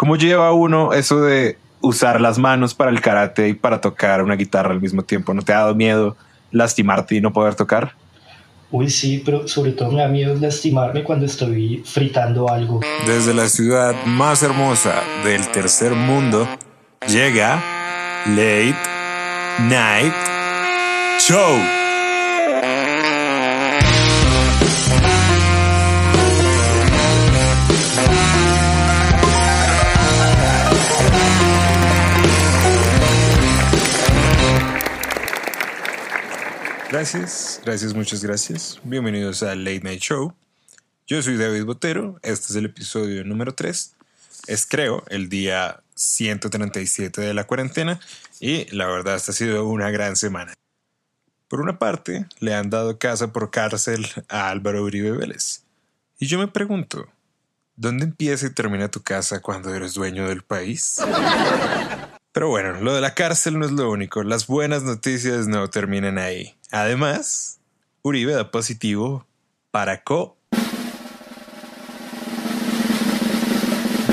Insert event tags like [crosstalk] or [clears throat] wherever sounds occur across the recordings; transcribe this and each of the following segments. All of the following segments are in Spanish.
¿Cómo lleva uno eso de usar las manos para el karate y para tocar una guitarra al mismo tiempo? ¿No te ha dado miedo lastimarte y no poder tocar? Uy, sí, pero sobre todo me da miedo lastimarme cuando estoy fritando algo. Desde la ciudad más hermosa del tercer mundo llega Late Night Show. Gracias, gracias, muchas gracias. Bienvenidos a Late Night Show. Yo soy David Botero, este es el episodio número 3. Es creo el día 137 de la cuarentena y la verdad esta ha sido una gran semana. Por una parte, le han dado casa por cárcel a Álvaro Uribe Vélez. Y yo me pregunto, ¿dónde empieza y termina tu casa cuando eres dueño del país? Pero bueno, lo de la cárcel no es lo único. Las buenas noticias no terminan ahí. Además, Uribe da positivo para co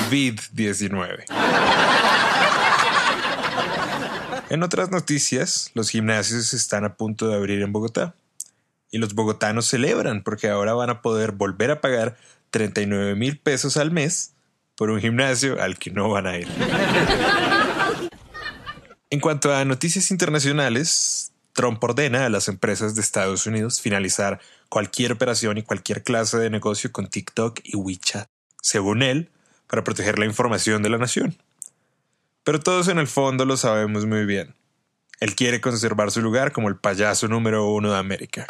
COVID-19. En otras noticias, los gimnasios están a punto de abrir en Bogotá. Y los bogotanos celebran porque ahora van a poder volver a pagar 39 mil pesos al mes por un gimnasio al que no van a ir. En cuanto a noticias internacionales, Trump ordena a las empresas de Estados Unidos finalizar cualquier operación y cualquier clase de negocio con TikTok y WeChat, según él, para proteger la información de la nación. Pero todos en el fondo lo sabemos muy bien. Él quiere conservar su lugar como el payaso número uno de América.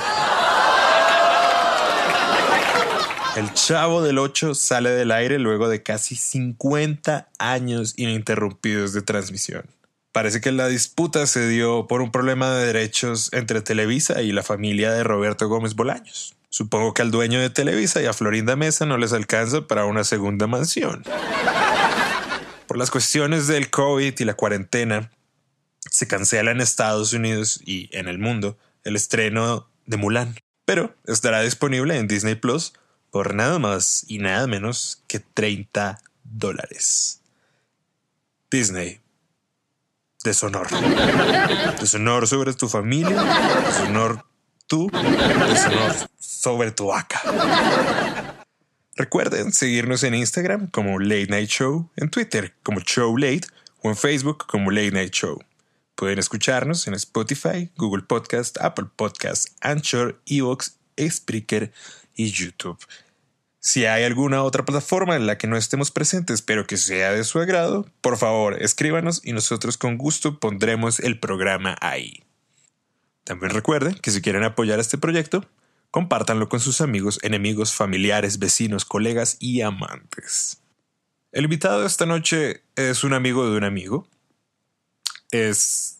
El Chavo del 8 sale del aire luego de casi 50 años ininterrumpidos de transmisión. Parece que la disputa se dio por un problema de derechos entre Televisa y la familia de Roberto Gómez Bolaños. Supongo que al dueño de Televisa y a Florinda Mesa no les alcanza para una segunda mansión. Por las cuestiones del COVID y la cuarentena, se cancela en Estados Unidos y en el mundo el estreno de Mulan, pero estará disponible en Disney Plus por nada más y nada menos que 30 dólares. Disney deshonor. Deshonor sobre tu familia, deshonor tú, deshonor sobre tu vaca. Recuerden seguirnos en Instagram como Late Night Show, en Twitter como Show Late o en Facebook como Late Night Show. Pueden escucharnos en Spotify, Google Podcast, Apple Podcast, Anchor, Evox, Spreaker y YouTube. Si hay alguna otra plataforma en la que no estemos presentes, pero que sea de su agrado, por favor escríbanos y nosotros con gusto pondremos el programa ahí. También recuerden que si quieren apoyar este proyecto, compártanlo con sus amigos, enemigos, familiares, vecinos, colegas y amantes. El invitado de esta noche es un amigo de un amigo. Es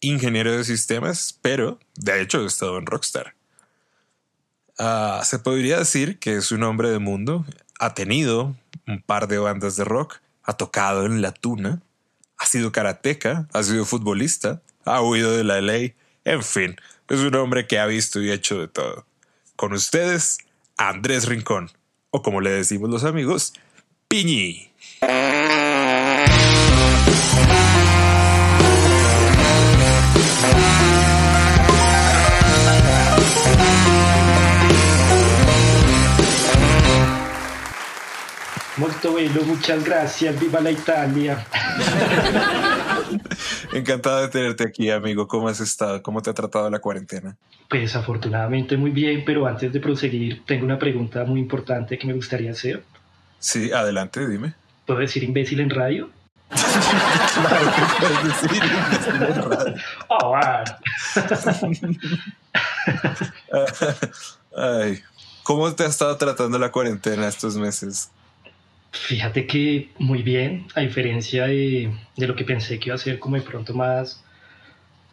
ingeniero de sistemas, pero de hecho ha estado en Rockstar. Ah, se podría decir que es un hombre de mundo, ha tenido un par de bandas de rock, ha tocado en la tuna, ha sido karateca, ha sido futbolista, ha huido de la ley, en fin, es un hombre que ha visto y hecho de todo. Con ustedes, Andrés Rincón, o como le decimos los amigos, Piñi. Molto bello, muchas gracias, viva la Italia. [laughs] Encantado de tenerte aquí, amigo. ¿Cómo has estado? ¿Cómo te ha tratado la cuarentena? Pues afortunadamente muy bien, pero antes de proseguir, tengo una pregunta muy importante que me gustaría hacer. Sí, adelante, dime. ¿Puedo decir imbécil en radio? claro que puedes decir imbécil en radio. [laughs] Oh, [laughs] Ay, ¿cómo te ha estado tratando la cuarentena estos meses? Fíjate que muy bien, a diferencia de, lo que pensé que iba a ser como de pronto más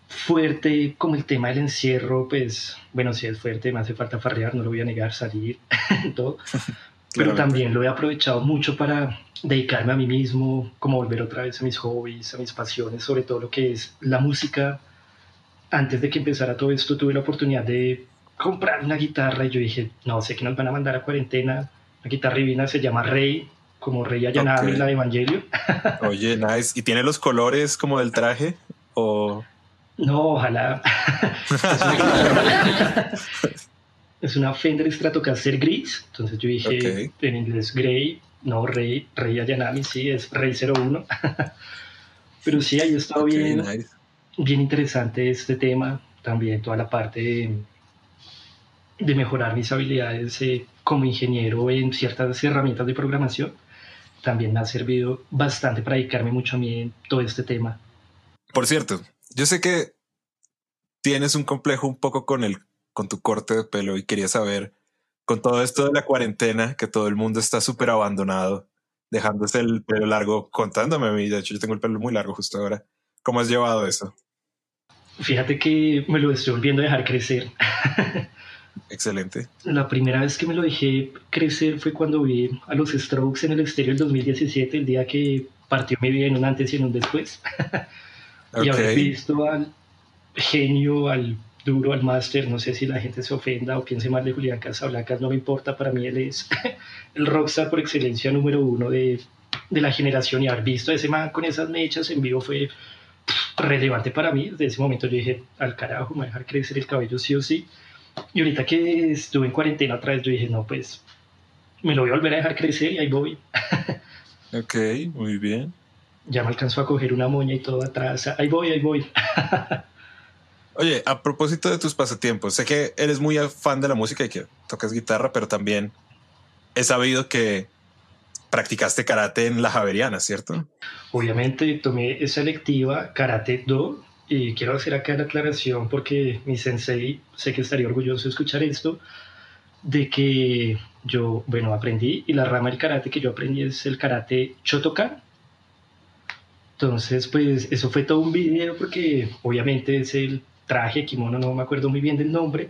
fuerte, como el tema del encierro, pues bueno, si es fuerte, me hace falta farrear, no lo voy a negar, salir, [laughs] todo. [laughs] Pero también lo he aprovechado mucho para dedicarme a mí mismo, como volver otra vez a mis hobbies, a mis pasiones, sobre todo lo que es la música. Antes de que empezara todo esto, tuve la oportunidad de comprar una guitarra y yo dije, no sé que nos van a mandar a cuarentena. La guitarra divina se llama Rey, como Rey Ayanami, la de Evangelio. [laughs] Oye, nice. ¿Y tiene los colores como del traje? ¿O no, ojalá. [laughs] es una Fender Stratocaster gris. Entonces yo dije en inglés Grey, no Rey, Rey Ayanami, sí, es Rey 01. [laughs] Pero sí, ahí estado bien, bien interesante este tema. También toda la parte de, mejorar mis habilidades eh, como ingeniero en ciertas herramientas de programación. También me ha servido bastante para dedicarme mucho a mí en todo este tema. Por cierto, yo sé que tienes un complejo un poco con el con tu corte de pelo y quería saber con todo esto de la cuarentena que todo el mundo está súper abandonado, dejándose el pelo largo, contándome a mí, de hecho yo tengo el pelo muy largo justo ahora. ¿Cómo has llevado eso? Fíjate que me lo estoy volviendo a dejar crecer. [laughs] Excelente. La primera vez que me lo dejé crecer fue cuando vi a los Strokes en el exterior del 2017, el día que partió mi vida en un antes y en un después. [laughs] y haber visto al genio, al duro, al máster, no sé si la gente se ofenda o piense mal de Julián Casablancas, no me importa, para mí él es [laughs] el rockstar por excelencia número uno de, de la generación y haber visto a ese man con esas mechas en vivo fue relevante para mí. Desde ese momento yo dije, al carajo, me voy a dejar crecer el cabello sí o sí. Y ahorita que estuve en cuarentena otra vez, yo dije, no, pues me lo voy a volver a dejar crecer y ahí voy. [laughs] ok, muy bien. Ya me alcanzó a coger una moña y todo atrás. Ahí voy, ahí voy. [laughs] Oye, a propósito de tus pasatiempos, sé que eres muy fan de la música y que tocas guitarra, pero también he sabido que practicaste karate en la Javeriana, ¿cierto? Obviamente tomé esa electiva Karate Do y quiero hacer acá la aclaración porque mi sensei, sé que estaría orgulloso de escuchar esto, de que yo, bueno, aprendí y la rama del karate que yo aprendí es el karate Shotokan. Entonces, pues eso fue todo un video porque obviamente es el traje, kimono, no me acuerdo muy bien del nombre,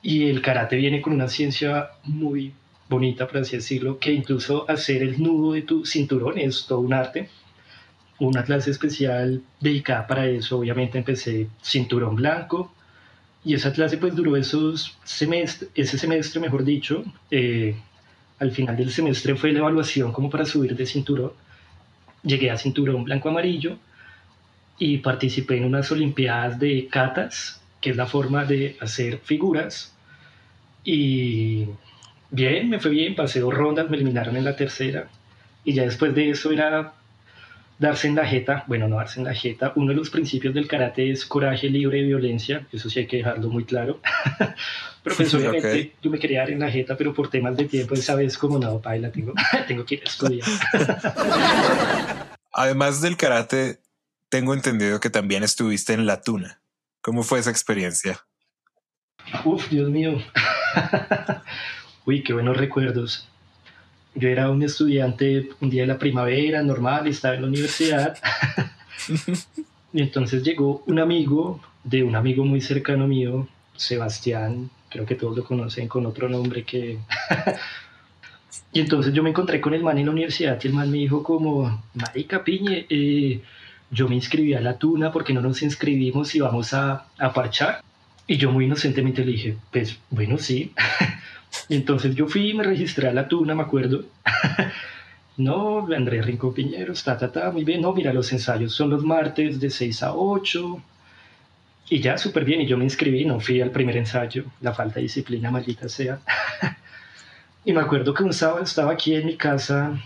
y el karate viene con una ciencia muy bonita, por así decirlo, que incluso hacer el nudo de tu cinturón es todo un arte. Una clase especial dedicada para eso, obviamente empecé cinturón blanco, y esa clase pues duró esos semestre, ese semestre, mejor dicho, eh, al final del semestre fue la evaluación como para subir de cinturón. Llegué a cinturón blanco-amarillo y participé en unas Olimpiadas de catas, que es la forma de hacer figuras. Y bien, me fue bien, pasé dos rondas, me eliminaron en la tercera. Y ya después de eso era darse en la jeta, bueno, no darse en la jeta. Uno de los principios del karate es coraje libre de violencia, eso sí hay que dejarlo muy claro. [laughs] pero pues obviamente yo me quería dar en la jeta, pero por temas de tiempo, esa vez como no, paila, tengo, [laughs] tengo que ir a estudiar. [laughs] Además del karate, tengo entendido que también estuviste en La Tuna. ¿Cómo fue esa experiencia? Uf, Dios mío. Uy, qué buenos recuerdos. Yo era un estudiante un día de la primavera, normal, estaba en la universidad. [laughs] y entonces llegó un amigo de un amigo muy cercano mío, Sebastián, creo que todos lo conocen con otro nombre que... [laughs] y entonces yo me encontré con el man en la universidad y el man me dijo como, Marica Piñe, eh, yo me inscribí a la tuna porque no nos inscribimos y vamos a, a parchar. Y yo muy inocentemente le dije, pues bueno, sí. [laughs] entonces yo fui y me registré a la tuna, me acuerdo. [laughs] no, Andrés Rincón Piñeros, ta, ta, ta, muy bien. No, mira, los ensayos son los martes de 6 a 8. Y ya, súper bien. Y yo me inscribí, no fui al primer ensayo. La falta de disciplina, maldita sea. [laughs] y me acuerdo que un sábado estaba aquí en mi casa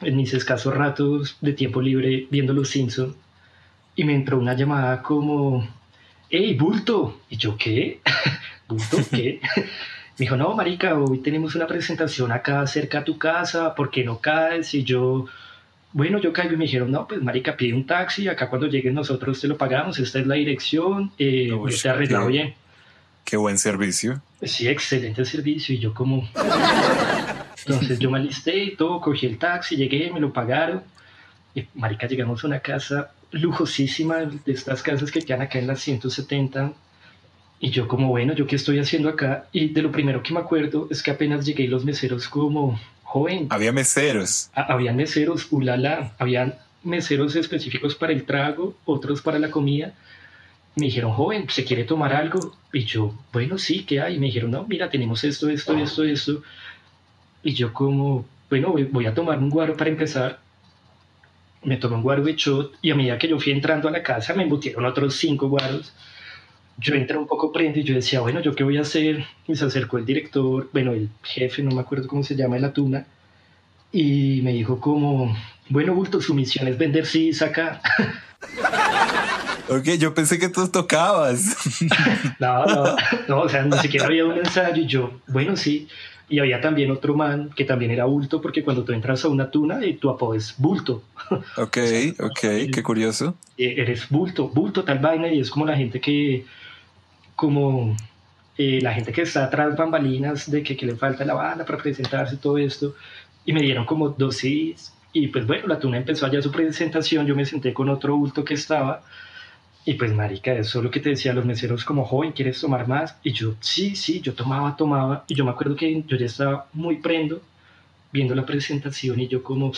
en mis escasos ratos de tiempo libre viendo Los Simpsons y me entró una llamada como, hey, bulto. Y yo, ¿qué? [laughs] ¿Bulto? ¿Qué? Me dijo, no, marica, hoy tenemos una presentación acá cerca a tu casa, ¿por qué no caes? Y yo, bueno, yo caigo y me dijeron, no, pues marica, pide un taxi, acá cuando lleguen nosotros te lo pagamos, esta es la dirección, eh, yo te arreglado bien. Qué buen servicio. Sí, excelente servicio. Y yo como... [laughs] Entonces yo me alisté y todo, cogí el taxi, llegué, me lo pagaron. Y marica, llegamos a una casa lujosísima, de estas casas que quedan acá en las 170. Y yo como, bueno, ¿yo qué estoy haciendo acá? Y de lo primero que me acuerdo es que apenas llegué y los meseros como, joven. Había meseros. había meseros, ulala, habían meseros específicos para el trago, otros para la comida. Me dijeron, joven, ¿se quiere tomar algo? Y yo, bueno, sí, ¿qué hay? Me dijeron, no, mira, tenemos esto, esto, esto, esto. Y yo como, bueno, voy a tomar un guaro para empezar. Me tomé un guaro de shot y a medida que yo fui entrando a la casa me embutieron otros cinco guaros. Yo entré un poco prende y yo decía, bueno, ¿yo qué voy a hacer? Y se acercó el director, bueno, el jefe, no me acuerdo cómo se llama, de la tuna, y me dijo como, bueno, Bulto, su misión es vender sí, saca. [laughs] Ok, yo pensé que tú tocabas. [laughs] no, no, no, o sea, ni siquiera había un ensayo y yo, bueno, sí. Y había también otro man que también era bulto, porque cuando tú entras a una tuna, eh, tu apodo es bulto. [laughs] Ok, ok, qué curioso. Eh, eres bulto, bulto tal vaina, y es como la gente que, como eh, la gente que está atrás bambalinas de que, que, le falta la banda para presentarse y todo esto. Y me dieron como dos CDs. Y pues bueno, la tuna empezó allá su presentación, yo me senté con otro bulto que estaba y pues, marica, eso es lo que te decía, los meseros como, joven, ¿quieres tomar más? Y yo, sí, sí, yo tomaba, tomaba. Y yo me acuerdo que yo ya estaba muy prendo viendo la presentación y yo como,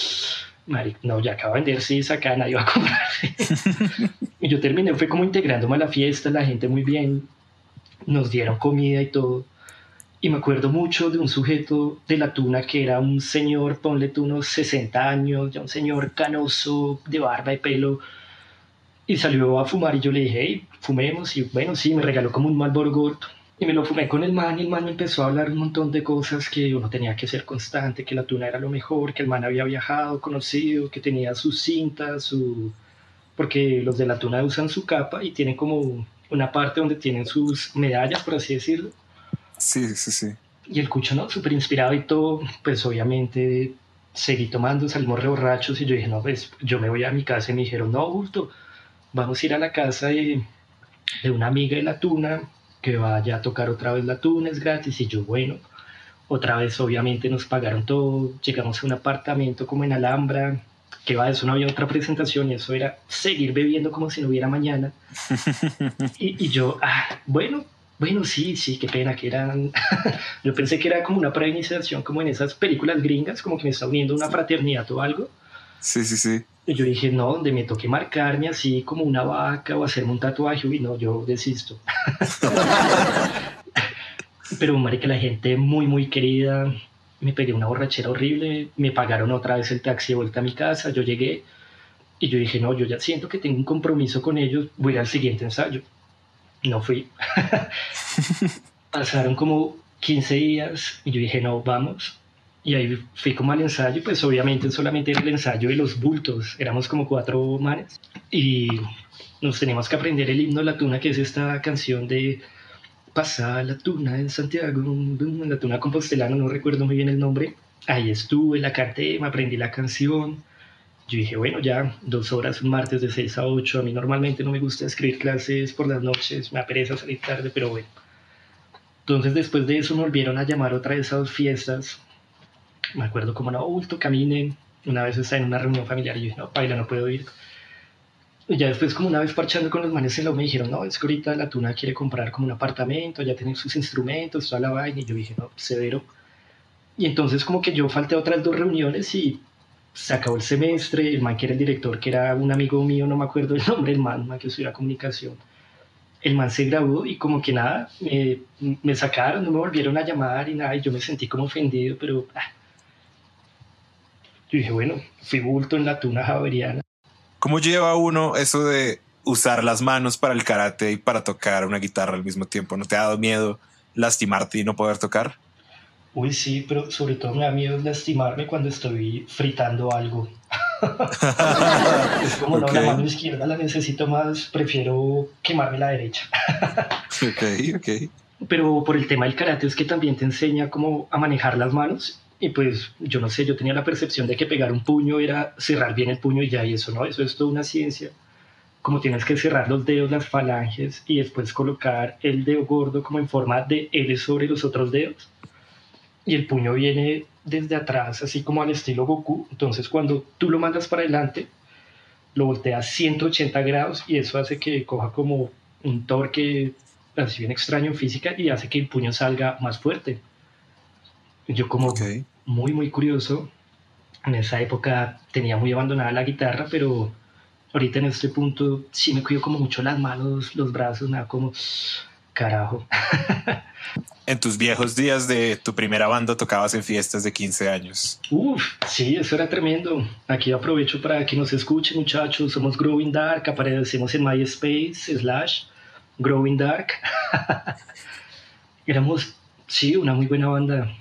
marica, no, ya acaba de vender, sí, acá nadie va a comprar. [laughs] y yo terminé, fue como integrándome a la fiesta, la gente muy bien, nos dieron comida y todo. Y me acuerdo mucho de un sujeto de la tuna que era un señor, ponle tú unos 60 años, ya un señor canoso, de barba y pelo, y salió a fumar y yo le dije, hey, fumemos. Y bueno, sí, me regaló como un Marlboro Gold. Y me lo fumé con el man y el man me empezó a hablar un montón de cosas que uno tenía que ser constante, que la tuna era lo mejor, que el man había viajado, conocido, que tenía sus cintas, su... porque los de la tuna usan su capa y tienen como una parte donde tienen sus medallas, por así decirlo. Sí, sí, sí. Y el cucho, ¿no? Súper inspirado y todo, pues obviamente seguí tomando, salimos re borrachos y yo dije, no, pues yo me voy a mi casa y me dijeron, no, bulto, vamos a ir a la casa de, de una amiga de la tuna que vaya a tocar otra vez la tuna, es gratis. Y yo, bueno, otra vez obviamente nos pagaron todo, llegamos a un apartamento como en Alhambra, que va, eso no había otra presentación y eso era seguir bebiendo como si no hubiera mañana. [laughs] y, y, yo, ah, bueno, bueno, sí, sí, qué pena que eran, [laughs] yo pensé que era como una preiniciación, como en esas películas gringas, como que me está uniendo una fraternidad o algo. Sí, sí, sí. Y yo dije, no, donde me toque marcarme así como una vaca o hacerme un tatuaje, y no, yo desisto. [laughs] Pero, marica, la gente muy, muy querida, me pegué una borrachera horrible, me pagaron otra vez el taxi de vuelta a mi casa, yo llegué y yo dije, no, yo ya siento que tengo un compromiso con ellos, voy al siguiente ensayo. No fui. [laughs] Pasaron como 15 días y yo dije, no, vamos. Y ahí fui como al ensayo, pues obviamente solamente era el ensayo de los bultos, éramos como cuatro manes y nos teníamos que aprender el himno de la tuna, que es esta canción de Pasar la tuna en Santiago, la tuna compostelana, no recuerdo muy bien el nombre. Ahí estuve, la canté, me aprendí la canción. Yo dije, bueno, ya dos horas, un martes de 6 a 8. A mí normalmente no me gusta escribir clases por las noches, me apereza salir tarde, pero bueno. Entonces después de eso me volvieron a llamar otra vez a dos fiestas me acuerdo como, no, bulto, caminen. Una vez estaba en una reunión familiar y yo dije, no, paila, no puedo ir. Ya después, como una vez parchando con los manes en lo me dijeron, no, es que ahorita la tuna quiere comprar como un apartamento, ya tienen sus instrumentos, toda la vaina. Y yo dije, no, severo. Y entonces, como que yo falté a otras dos reuniones y se acabó el semestre. El man que era el director, que era un amigo mío, no me acuerdo el [laughs] nombre, el man, man que estudiaba comunicación. El man se graduó y como que nada, me, me sacaron, no me volvieron a llamar y nada, y yo me sentí como ofendido, pero ah, yo dije, bueno, fui bulto en la tuna javeriana. ¿Cómo lleva uno eso de usar las manos para el karate y para tocar una guitarra al mismo tiempo? ¿No te ha dado miedo lastimarte y no poder tocar? Uy, sí, pero sobre todo me da miedo lastimarme cuando estoy fritando algo. es como no, la mano izquierda la necesito más, prefiero quemarme la derecha. ok, ok. Pero por el tema del karate es que también te enseña cómo a manejar las manos y pues yo no sé, yo tenía la percepción de que pegar un puño era cerrar bien el puño y ya, y eso no, eso es toda una ciencia. Como tienes que cerrar los dedos, las falanges y después colocar el dedo gordo como en forma de L sobre los otros dedos. Y el puño viene desde atrás, así como al estilo Goku. Entonces cuando tú lo mandas para adelante, lo volteas 180 grados y eso hace que coja como un torque así bien extraño en física y hace que el puño salga más fuerte. Yo como muy, muy curioso, en esa época tenía muy abandonada la guitarra, pero ahorita en este punto sí me cuido como mucho las manos, los brazos, nada como carajo. [laughs] En tus viejos días de tu primera banda tocabas en fiestas de 15 años. Uf, sí, eso era tremendo. Aquí aprovecho para que nos escuchen, muchachos. Somos Growing Dark, aparecemos en MySpace, slash Growing Dark. [laughs] Éramos, sí, una muy buena banda.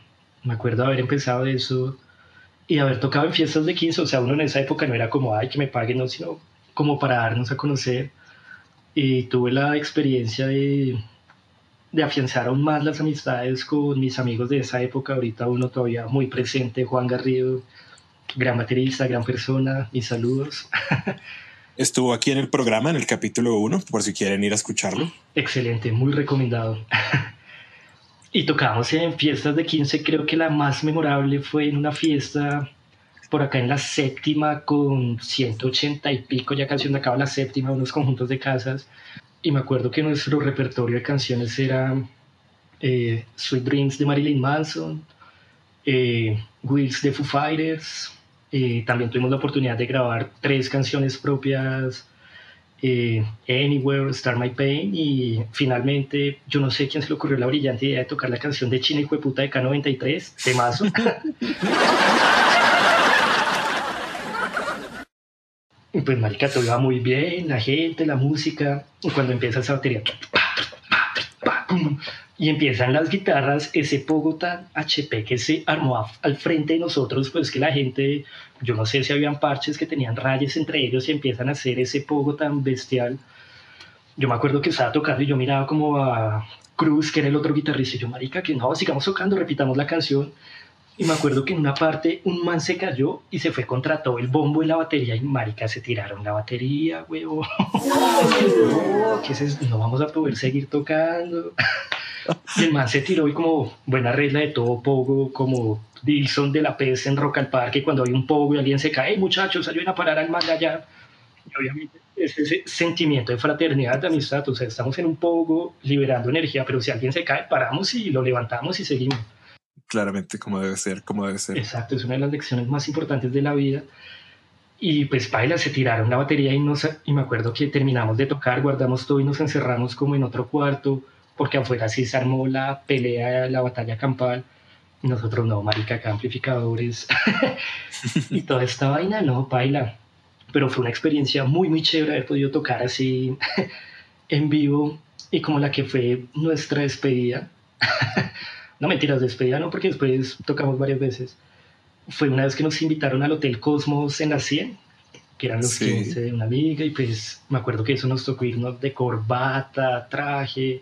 Me acuerdo haber empezado eso y haber tocado en fiestas de 15. O sea, uno en esa época no era como, ay, que me paguen, no, sino como para darnos a conocer. Y tuve la experiencia de de afianzar aún más las amistades con mis amigos de esa época. Ahorita uno todavía muy presente, Juan Garrido, gran baterista, gran persona, mis saludos. [laughs] Estuvo aquí en el programa, en el capítulo 1, por si quieren ir a escucharlo. Excelente, muy recomendado. [laughs] y tocamos en fiestas de 15, creo que la más memorable fue en una fiesta por acá en la séptima con 180 y pico, ya casi acaba la séptima, unos conjuntos de casas. Y me acuerdo que nuestro repertorio de canciones era eh, Sweet Dreams de Marilyn Manson, eh, Wheels de Foo Fighters, eh, también tuvimos la oportunidad de grabar tres canciones propias, eh, Anywhere, Start My Pain, y finalmente, yo no sé quién se le ocurrió la brillante idea de tocar la canción de China y Puta de K93, temazo. [laughs] Pues, marica, todo iba muy bien, la gente, la música. Y cuando empieza esa batería, y empiezan las guitarras, ese pogo tan HP que se armó al frente de nosotros, pues que la gente, yo no sé si habían parches que tenían rayas entre ellos y empiezan a hacer ese pogo tan bestial. Yo me acuerdo que estaba tocando y yo miraba como a Cruz, que era el otro guitarrista, y yo, marica, que no, sigamos tocando, repitamos la canción. Y me acuerdo que en una parte un man se cayó y se fue contra todo el bombo y la batería y marica se tiraron la batería, huevo. no, [laughs] ¿qué es no vamos a poder seguir tocando. [laughs] Y el man se tiró y como buena regla de todo pogo, como Dilson de la PS en Rock al Parque, cuando hay un pogo y alguien se cae, hey, muchachos, ayuden a parar al man allá. Y obviamente es ese sentimiento de fraternidad, de amistad, o sea, estamos en un pogo liberando energía, pero si alguien se cae, paramos y lo levantamos y seguimos claramente como debe ser, como debe ser. Exacto, es una de las lecciones más importantes de la vida. Y pues baila, se tiraron la batería y, nos, y me acuerdo que terminamos de tocar, guardamos todo y nos encerramos como en otro cuarto, porque afuera sí se armó la pelea, la batalla campal. Nosotros no, marica, acá amplificadores. [laughs] y toda esta vaina, no, baila. Pero fue una experiencia muy, muy chévere haber podido tocar así [laughs] en vivo y como la que fue nuestra despedida. [laughs] no mentiras, despedida no, porque después tocamos varias veces. Fue una vez que nos invitaron al Hotel Cosmos en la 100, que eran los 15 de una amiga, y pues me acuerdo que eso nos tocó irnos de corbata, traje.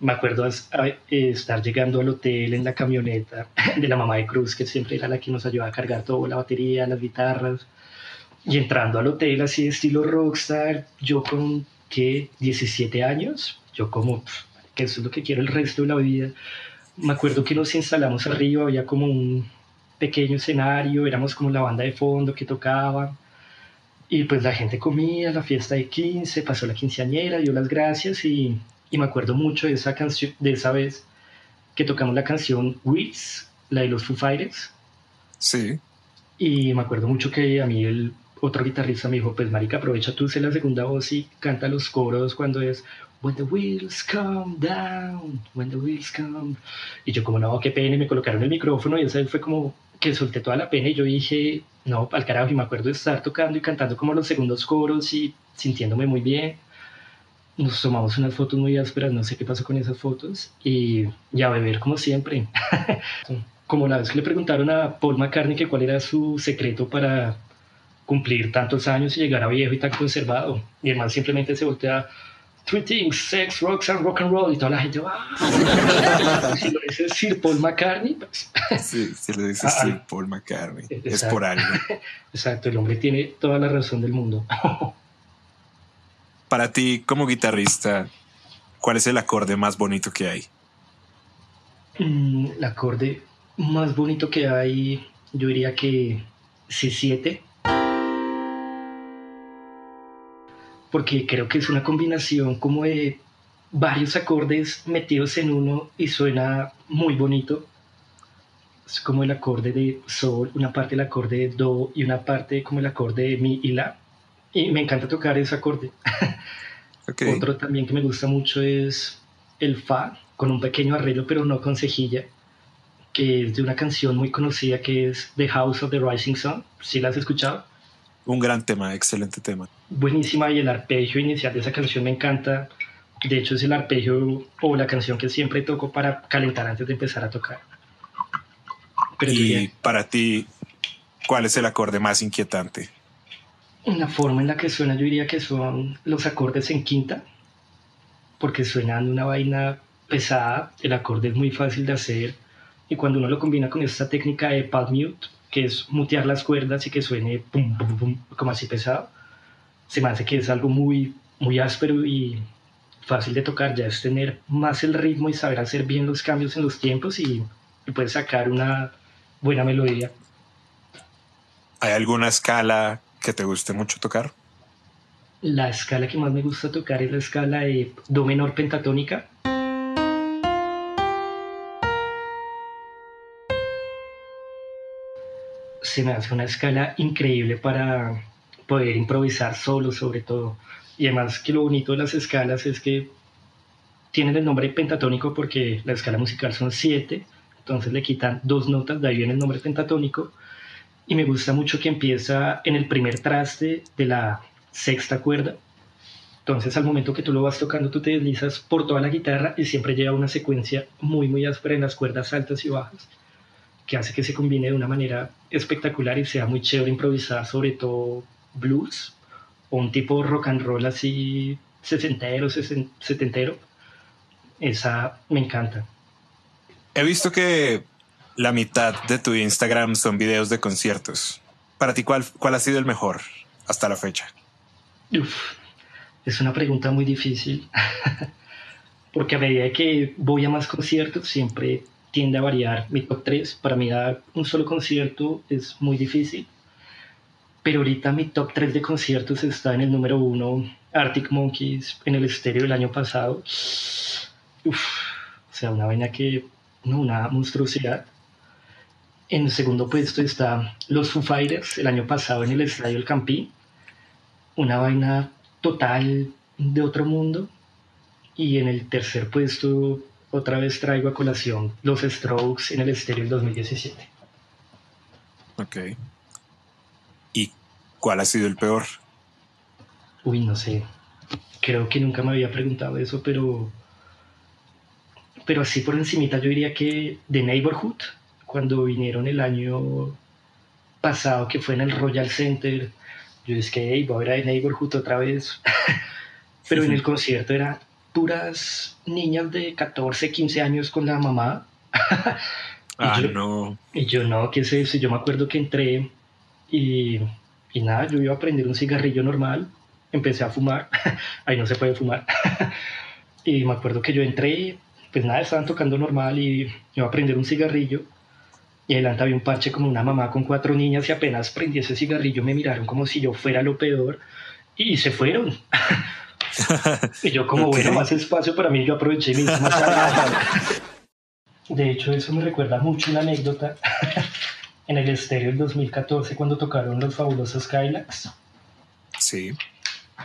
Me acuerdo estar llegando al hotel en la camioneta [laughs] de la mamá de Cruz, que siempre era la que nos ayudaba a cargar todo, la batería, las guitarras. Y entrando al hotel así estilo rockstar, yo con, ¿qué? 17 años, yo como, que eso es lo que quiero el resto de la vida me acuerdo que nos instalamos arriba, había como un pequeño escenario, éramos como la banda de fondo que tocaba. Y pues la gente comía, la fiesta de 15, pasó la quinceañera, dio las gracias y, y me acuerdo mucho de esa canción, de esa vez que tocamos la canción Wheels, la de los Foo Fighters. Sí. Y me acuerdo mucho que a mí el otro guitarrista me dijo, pues marica, aprovecha tú, sé la segunda voz y canta los coros cuando es When the wheels come down, when the wheels come. Y yo como, no, qué pena, y me colocaron el micrófono y esa fue como que solté toda la pena y yo dije, no, al carajo, y me acuerdo de estar tocando y cantando como los segundos coros y sintiéndome muy bien. Nos tomamos unas fotos muy ásperas, no sé qué pasó con esas fotos, y ya beber como siempre. [laughs] como la vez que le preguntaron a Paul McCartney que cuál era su secreto para cumplir tantos años y llegar a viejo y tan conservado. Y el man simplemente se voltea Three Things, Sex, Rocks and Rock and Roll, y toda la gente, ¡ah! [laughs] si lo dice Sir Paul McCartney, pues... [laughs] Sí, si lo dice ah, Sir Paul McCartney, es por algo. Exacto, el hombre tiene toda la razón del mundo. Para ti, como guitarrista, ¿cuál es el acorde más bonito que hay? Mm, el acorde más bonito que hay, yo diría que C7 porque creo que es una combinación como de varios acordes metidos en uno y suena muy bonito. Es como el acorde de sol, una parte del acorde de do y una parte como el acorde de mi y la. Y me encanta tocar ese acorde. [laughs] Otro también que me gusta mucho es el fa, con un pequeño arreglo, pero no con cejilla, que es de una canción muy conocida que es The House of the Rising Sun. ¿Sí la has escuchado? Un gran tema, excelente tema. Buenísima y el arpegio inicial de esa canción me encanta. De hecho es el arpegio o la canción que siempre toco para calentar antes de empezar a tocar. y para ti, ¿cuál es el acorde más inquietante? La forma en la que suena yo diría que son los acordes en quinta, porque suenan una vaina pesada, el acorde es muy fácil de hacer y cuando uno lo combina con esta técnica de pad mute, que es mutear las cuerdas y que suene como así pesado, se me hace que es algo muy, muy áspero y fácil de tocar, ya es tener más el ritmo y saber hacer bien los cambios en los tiempos y, y puedes sacar una buena melodía. ¿Hay alguna escala que te guste mucho tocar? La escala que más me gusta tocar es la escala de Do menor pentatónica, se me hace una escala increíble para poder improvisar solo sobre todo. Y además que lo bonito de las escalas es que tienen el nombre pentatónico porque la escala musical son siete, entonces le quitan dos notas, de ahí viene el nombre pentatónico. Y me gusta mucho que empieza en el primer traste de la sexta cuerda. Entonces al momento que tú lo vas tocando, tú te deslizas por toda la guitarra y siempre lleva una secuencia muy, muy áspera en las cuerdas altas y bajas que hace que se combine de una manera espectacular y sea muy chévere improvisar, sobre todo blues o un tipo rock and roll así sesentero, setentero. Esa me encanta. He visto que la mitad de tu Instagram son videos de conciertos. Para ti, ¿cuál, cuál ha sido el mejor hasta la fecha? es una pregunta muy difícil. [laughs] Porque a medida que voy a más conciertos, siempre tiende a variar mi top 3. Para mí dar un solo concierto es muy difícil. Pero ahorita mi top 3 de conciertos está en el número 1, Arctic Monkeys, en el estéreo del año pasado. Uf, o sea, una vaina que, no, una monstruosidad. En el segundo puesto está los Foo Fighters, el año pasado en el Estadio El Campín. Una vaina total de otro mundo. Y en el tercer puesto otra vez traigo a colación los Strokes en el estéreo del 2017. Ok. ¿Y cuál ha sido el peor? Uy, no sé. Creo que nunca me había preguntado eso, pero. Pero así por encimita yo diría que The Neighborhood, cuando vinieron el año pasado, que fue en el Royal Center, yo dije que hey, voy a ver a The Neighborhood otra vez. [laughs] pero en el concierto era puras niñas de 14, 15 años con la mamá. [laughs] ah, no. Y yo no, ¿qué es eso? Yo me acuerdo que entré y, y nada, yo iba a prender un cigarrillo normal, empecé a fumar, [laughs] ahí no se puede fumar. y me acuerdo que yo entré, pues nada, estaban tocando normal y iba a prender un cigarrillo. Y adelante había un parche como una mamá con cuatro niñas y apenas prendí ese cigarrillo me miraron como si yo fuera lo peor y se fueron. [laughs] y yo como, bueno, más espacio para mí, yo aproveché mi De hecho, eso me recuerda mucho una anécdota [laughs] en el estéreo del 2014 cuando tocaron los fabulosos Skylax. Sí.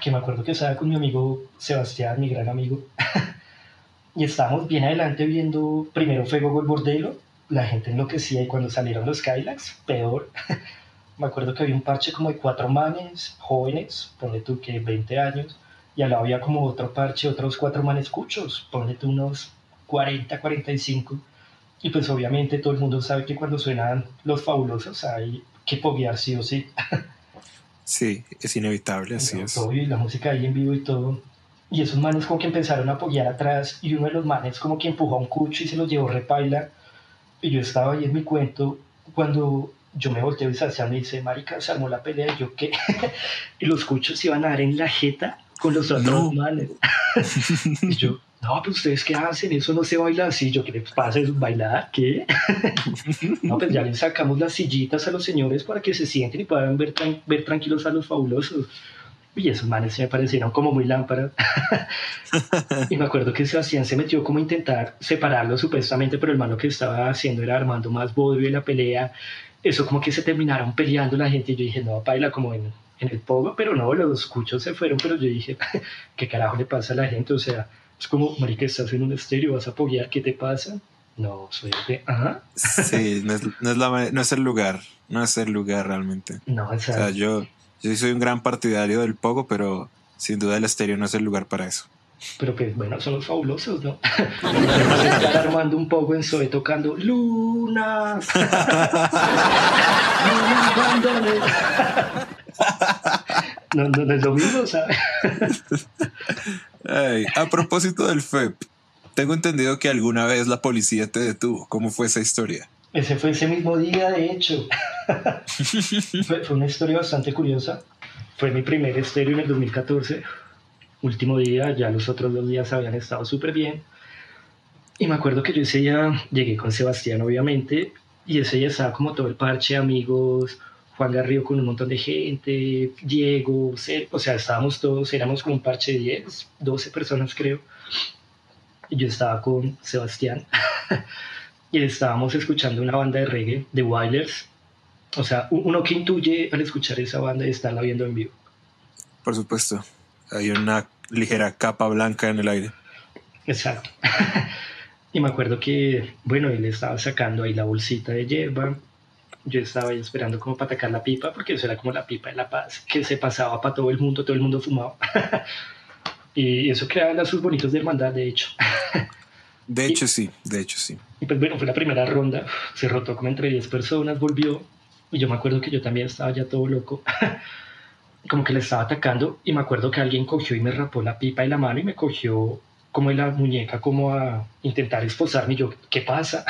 Que me acuerdo que estaba con mi amigo Sebastián, mi gran amigo. [laughs] y estábamos bien adelante viendo, primero fue Gogo el Bordelo, la gente enloquecía y cuando salieron los Skylax, peor. [laughs] me acuerdo que había un parche como de cuatro manes jóvenes, ponle tú que 20 años, y al lado había como otro parche, otros cuatro manescuchos, ponle tú unos 40, 45. Y pues obviamente todo el mundo sabe que cuando suenan los fabulosos hay que poguear sí o sí. Sí, es inevitable, así es. y la música ahí en vivo y todo. Y esos manes como que empezaron a poguear atrás y uno de los manes como que empujó a un cucho y se los llevó repaila. Y yo estaba ahí en mi cuento cuando yo me volteo y Sebastián me dice, marica, se armó la pelea y yo qué. [laughs] y los cuchos iban a dar en la jeta con los otros no. manes. [laughs] y yo, no, pues ustedes qué hacen, eso no se baila así. Yo, ¿qué les pasa? ¿Es bailar? ¿Qué? [laughs] no, pues ya les sacamos las sillitas a los señores para que se sienten y puedan ver, ver tranquilos a los fabulosos. Y esos manes se me parecieron como muy lámparas. [laughs] y me acuerdo que Sebastián se metió como a intentar separarlos supuestamente, pero el malo que estaba haciendo era armando más bodrio en la pelea. Eso como que se terminaron peleando la gente y yo dije, no, baila como en en el pogo, pero no, los cuchos se fueron, pero yo dije, [laughs] ¿qué carajo le pasa a la gente? O sea, Es como, marica, estás en un estéreo, vas a apoyar, ¿qué te pasa? No, soy de, ajá. Sí, no es, no es la- no es el lugar, no es el lugar realmente. No, o O sea, sea, yo, yo sí soy un gran partidario del pogo, pero sin duda el estéreo no es el lugar para eso. pero pues bueno, son los fabulosos, ¿no? [laughs] Estar armando un poco en Zoe tocando lunas. [laughs] No, no, no es lo mismo, ¿sabes? Ay, a propósito del FEP, tengo entendido que alguna vez la policía te detuvo. ¿Cómo fue esa historia? Ese fue ese mismo día, de hecho. [laughs] fue, fue una historia bastante curiosa. Fue mi primer estéreo en el 2014. Último día, ya los otros dos días habían estado súper bien. Y me acuerdo que yo ese día llegué con Sebastián, obviamente, y ese día estaba como todo el parche, amigos, Juan Garrido con un montón de gente, Diego, o sea, estábamos todos, éramos como un parche de 10, 12 personas creo. Y yo estaba con Sebastián [laughs] y estábamos escuchando una banda de reggae, The Wailers. O sea, uno que intuye al escuchar esa banda y estarla viendo en vivo. Por supuesto, hay una ligera capa blanca en el aire. Exacto. [laughs] y me acuerdo que, bueno, él estaba sacando ahí la bolsita de hierba. Yo estaba ahí esperando como para atacar la pipa, porque eso era como la pipa de la paz, que se pasaba para todo el mundo, todo el mundo fumaba. [laughs] y eso creaba lazos bonitos de hermandad, de hecho. [laughs] De hecho, sí, de hecho, sí. Y pues bueno, fue la primera ronda, se rotó como entre 10 personas, volvió, y yo me acuerdo que yo también estaba ya todo loco, [laughs] como que le estaba atacando, y me acuerdo que alguien cogió y me rapó la pipa de la mano y me cogió como en la muñeca, como a intentar esposarme, y yo, ¿qué pasa?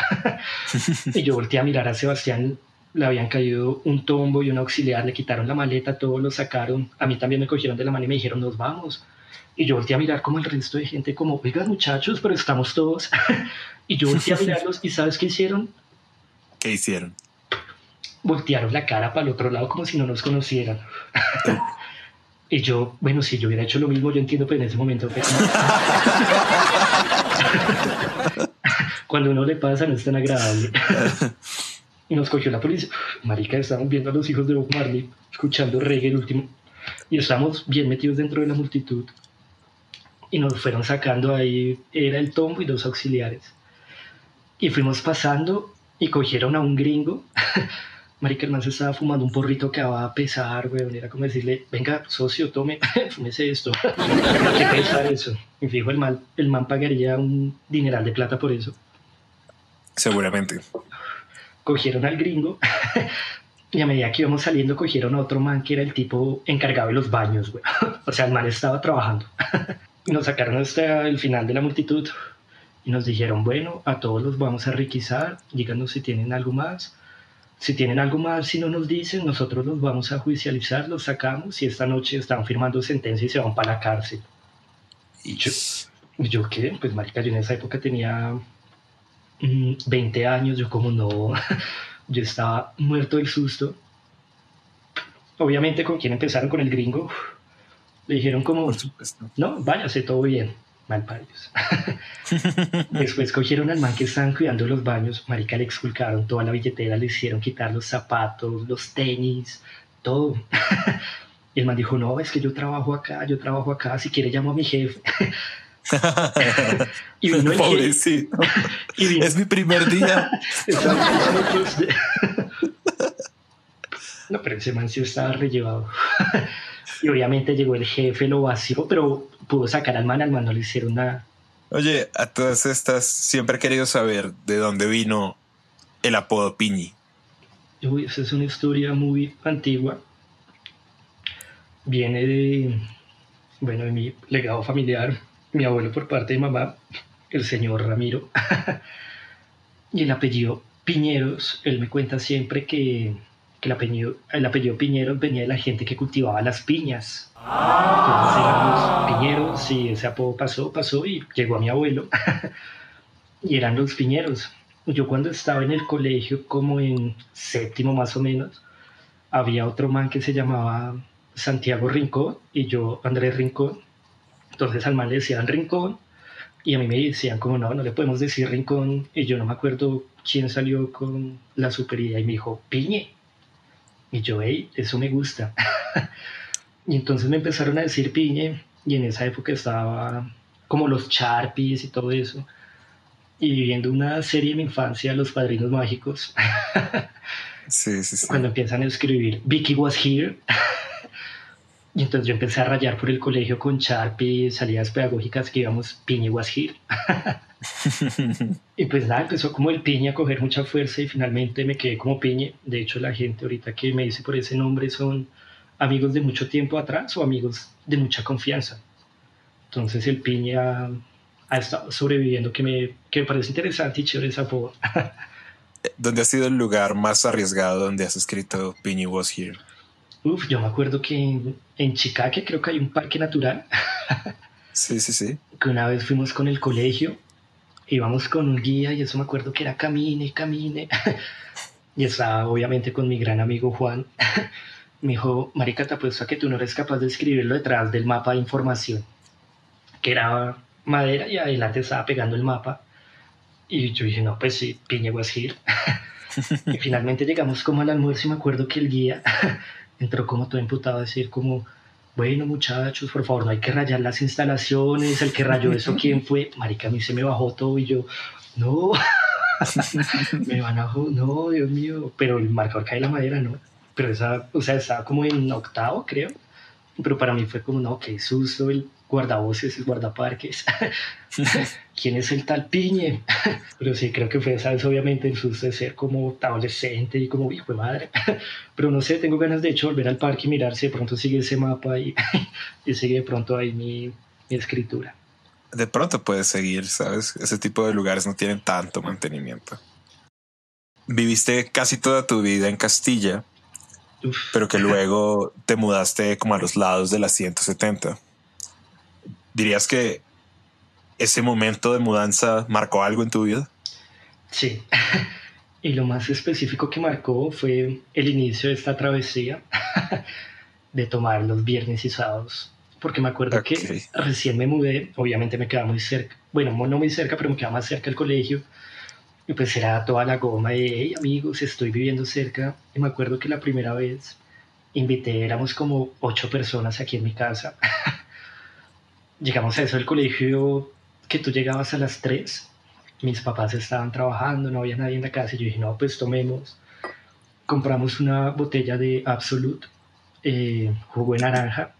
[laughs] y yo volteé a mirar a Sebastián, le habían caído un tombo y un auxiliar, le quitaron la maleta, todos lo sacaron, a mí también me cogieron de la mano y me dijeron, nos vamos. Y yo volteé a mirar como el resto de gente, como, oigan muchachos, pero estamos todos. [laughs] y yo volteé a [laughs] mirarlos y ¿sabes qué hicieron? ¿Qué hicieron? Voltearon la cara para el otro lado como si no nos conocieran. [laughs] y yo, bueno, si yo hubiera hecho lo mismo, yo entiendo, pero en ese momento Cuando uno le pasa no es tan agradable. y nos cogió la policía. Marica, estábamos viendo a los hijos de Bob Marley, escuchando reggae el último. Y estábamos bien metidos dentro de la multitud. Y nos fueron sacando ahí, era el tombo y dos auxiliares. Y fuimos pasando y cogieron a un gringo. [laughs] Marica, el man se estaba fumando un porrito que va a pesar, weón. Era como decirle, venga, socio, tome, [laughs] fúmese esto. [laughs] ¿Qué pesar eso? Y fijo, el man, el man pagaría un dineral de plata por eso. Seguramente. Cogieron al gringo y a medida que íbamos saliendo cogieron a otro man que era el tipo encargado de los baños, güey. O sea, el man estaba trabajando. Nos sacaron hasta el final de la multitud y nos dijeron, bueno, a todos los vamos a requisar, díganos si tienen algo más. Si tienen algo más, si no nos dicen, nosotros los vamos a judicializar, los sacamos y esta noche están firmando sentencia y se van para la cárcel. Y yo- ¿Y yo qué? Pues marica, yo en esa época tenía mm, 20 años, yo como no, [laughs] yo estaba muerto del susto. Obviamente con quien empezaron con el gringo, le dijeron como, por supuesto. no, váyase, todo bien. Mal para ellos. [laughs] Después cogieron al man que estaban cuidando los baños, marica, le exculcaron toda la billetera, le hicieron quitar los zapatos, los tenis, todo. [laughs] Y el man dijo, no, es que yo trabajo acá, yo trabajo acá, si quiere llamo a mi jefe. [laughs] Y vino el jefe, Pobrecito. y vino, Es mi primer día. Estaba con nosotros de- No, pero ese man sí estaba rellevado. [laughs] Y obviamente llegó el jefe, lo vació, pero pudo sacar al man, al man no le hicieron nada. Oye, a todas estas siempre he querido saber de dónde vino el apodo Piñi. Uy, esa es una historia muy antigua. Viene de, bueno, de mi legado familiar, mi abuelo por parte de mamá, el señor Ramiro. [laughs] y el apellido Piñeros, él me cuenta siempre que, que el, apellido, el apellido Piñeros venía de la gente que cultivaba las piñas. Entonces eran los piñeros y ese apodo pasó, pasó y llegó a mi abuelo. [laughs] y eran los piñeros. Yo cuando estaba en el colegio, como en séptimo más o menos, había otro man que se llamaba Santiago Rincón y yo Andrés Rincón. Entonces al man le decían Rincón y a mí me decían como no, no le podemos decir Rincón y yo no me acuerdo quién salió con la superidad y me dijo Piñe. Y yo, hey, eso me gusta. [laughs] y entonces me empezaron a decir Piñe y en esa época estaba como los Sharpies y todo eso. Y viendo una serie de mi infancia, Los Padrinos Mágicos. [laughs] Sí, sí, sí. Cuando empiezan a escribir Vicky was here. [laughs] y entonces yo empecé a rayar por el colegio con Sharpie, salidas pedagógicas que íbamos Piña was here. [laughs] y pues nada, empezó como el piña a coger mucha fuerza y finalmente me quedé como piña. De hecho, la gente ahorita que me dice por ese nombre son amigos de mucho tiempo atrás o amigos de mucha confianza. Entonces el piña ha estado sobreviviendo que me, que me parece interesante y chévere esa. [laughs] ¿Dónde ha sido el lugar más arriesgado donde has escrito Piña Was Here? Uf, yo me acuerdo que en, en Chicaque creo que hay un parque natural. [laughs] sí, sí, sí. Que una vez fuimos con el colegio, íbamos con un guía y eso me acuerdo que era camine, camine. [laughs] y estaba obviamente con mi gran amigo Juan. [laughs] me dijo, Marica, te apuesto a que tú no eres capaz de escribirlo detrás del mapa de información. Que era madera y adelante estaba pegando el mapa. Y yo dije, no, pues sí, here. y finalmente llegamos como al almuerzo y me acuerdo que el guía entró como todo imputado a decir como, bueno muchachos, por favor, no hay que rayar las instalaciones, el que rayó eso, ¿quién fue? [laughs] Marica, a mí se me bajó todo y yo, no, [laughs] me van a, no, Dios mío, pero el marcador cae la madera, ¿no? Pero esa, o sea, estaba como en octavo, creo, pero para mí fue como, no, qué susto, el guardavoces, el guardaparques. [laughs] ¿Quién es el tal Piñe? [laughs] Pero sí, creo que fue, ¿sabes? Obviamente susto de ser como adolescente y como hijo de madre. [laughs] Pero no sé, tengo ganas de hecho volver al parque y mirar si de pronto sigue ese mapa y, [laughs] y sigue de pronto ahí mi, mi escritura. De pronto puedes seguir, ¿sabes? Ese tipo de lugares no tienen tanto mantenimiento. Viviste casi toda tu vida en Castilla, Uf. pero que luego te mudaste como a los lados de la 170. ¿Dirías que ese momento de mudanza marcó algo en tu vida? Sí. [laughs] y lo más específico que marcó fue el inicio de esta travesía [laughs] de tomar los viernes y sábados. Porque me acuerdo okay. que recién me mudé, obviamente me quedaba muy cerca, bueno, no muy cerca, pero me quedaba más cerca del colegio. Y pues era toda la goma de, hey amigos, estoy viviendo cerca. Y me acuerdo que la primera vez invité, éramos como ocho personas aquí en mi casa. [laughs] llegamos a eso del colegio que tú llegabas a las 3, mis papás estaban trabajando, no había nadie en la casa y yo dije, no, pues tomemos. Compramos una botella de Absolute, eh, jugo de naranja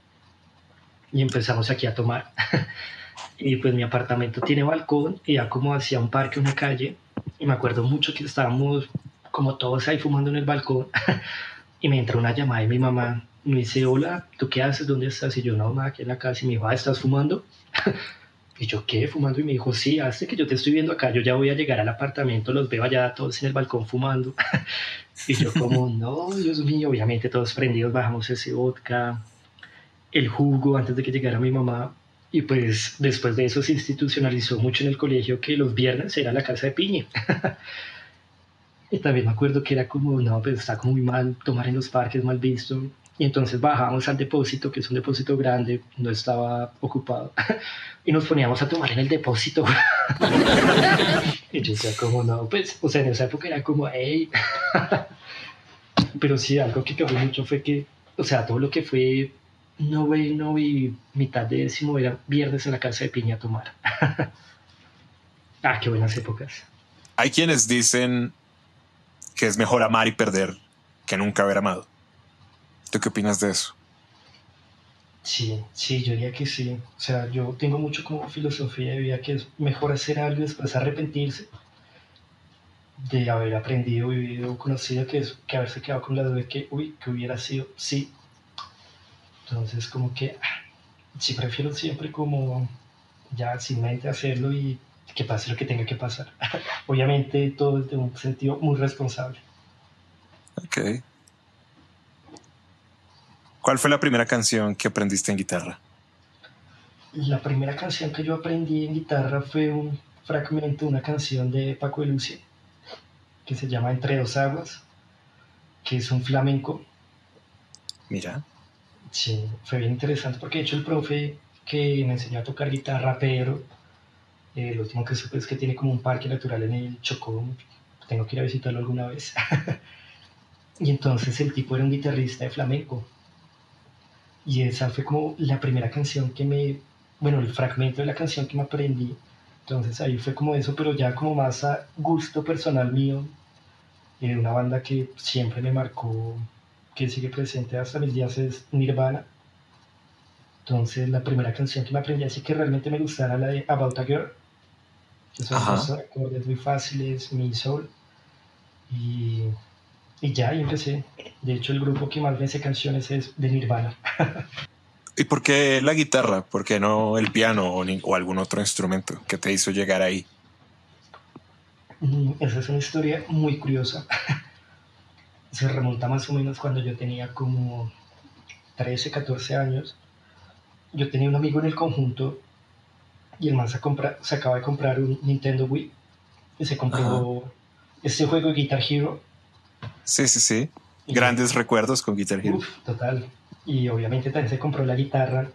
y empezamos aquí a tomar. [laughs] y pues mi apartamento tiene balcón y ya como hacia un parque, una calle. Y me acuerdo mucho que estábamos como todos ahí fumando en el balcón [laughs] y me entra una llamada de mi mamá me dice, hola, ¿tú qué haces? ¿Dónde estás? Y yo, no, mamá, aquí en la casa. Y me dijo, ah, ¿estás fumando? [laughs] y yo, ¿qué? ¿Fumando? Y me dijo, sí, hace que yo te estoy viendo acá, yo ya voy a llegar al apartamento, los veo allá todos en el balcón fumando. [laughs] y yo como, no, Dios mío, obviamente todos prendidos, bajamos ese vodka, el jugo antes de que llegara mi mamá. Y pues después de eso se institucionalizó mucho en el colegio que los viernes era la casa de piña. [laughs] y también me acuerdo que era como, no, pues está como muy mal tomar en los parques, mal visto. Y entonces bajamos al depósito, que es un depósito grande, no estaba ocupado, [laughs] y nos poníamos a tomar en el depósito. [laughs] y yo decía, como no, pues, o sea, en esa época era como, hey. [laughs] Pero sí, algo que cambió mucho fue que, o sea, todo lo que fue noveno y mitad de décimo era viernes en la casa de Piña a tomar. ah, qué buenas épocas. Hay quienes dicen que es mejor amar y perder que nunca haber amado. ¿Tú qué opinas de eso? Sí, sí, yo diría que sí. O sea, yo tengo mucho como filosofía de vida que es mejor hacer algo y después arrepentirse de haber aprendido, vivido, conocido, que, es, que haberse quedado con la duda de que, uy, que hubiera sido, sí. Entonces, como que, sí prefiero siempre como ya sin mente hacerlo y que pase lo que tenga que pasar. [laughs] Obviamente todo desde un sentido muy responsable. Ok. ¿Cuál fue la primera canción que aprendiste en guitarra? La primera canción que yo aprendí en guitarra fue un fragmento, una canción de Paco de Lucia, que se llama Entre dos aguas, que es un flamenco. Mira. Sí, fue bien interesante porque de hecho el profe que me enseñó a tocar guitarra, Pedro, eh, lo último que supe es que tiene como un parque natural en el Chocó, tengo que ir a visitarlo alguna vez. [laughs] y entonces el tipo era un guitarrista de flamenco y esa fue como la primera canción que me bueno, el fragmento de la canción que me aprendí. Entonces ahí fue como eso, pero ya como más a gusto personal mío, de una banda que siempre me marcó, que sigue presente hasta mis días es Nirvana. Entonces la primera canción que me aprendí así que realmente me gustara la de About a Girl. Que son dos acordes muy fáciles, mi sol. Y, y ya, ahí empecé. De hecho, el grupo que más me hace canciones es de Nirvana. [laughs] ¿Y por qué la guitarra? ¿Por qué no el piano o, o algún otro instrumento que te hizo llegar ahí? Mm, esa es una historia muy curiosa. [laughs] Se remonta más o menos cuando yo tenía como 13, 14 años. Yo tenía un amigo en el conjunto y el man se, se acaba de comprar un Nintendo Wii y se compró este juego Guitar Hero. Sí, sí, sí. Grandes recuerdos con Guitar Hero. Uf, total. Y obviamente también se compró la guitarra.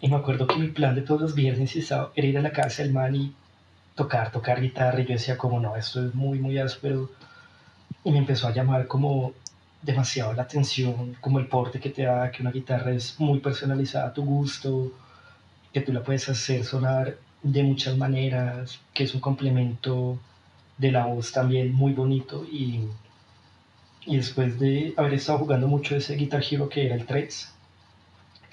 Y me acuerdo que mi plan de todos los viernes y sábado era ir a la casa del man y tocar, tocar guitarra. Y yo decía como, no, esto es muy, muy áspero. Y me empezó a llamar como demasiado la atención, como el porte que te da, que una guitarra es muy personalizada a tu gusto, que tú la puedes hacer sonar de muchas maneras, que es un complemento de la voz también muy bonito y, y después de haber estado jugando mucho ese Guitar Hero que era el 3,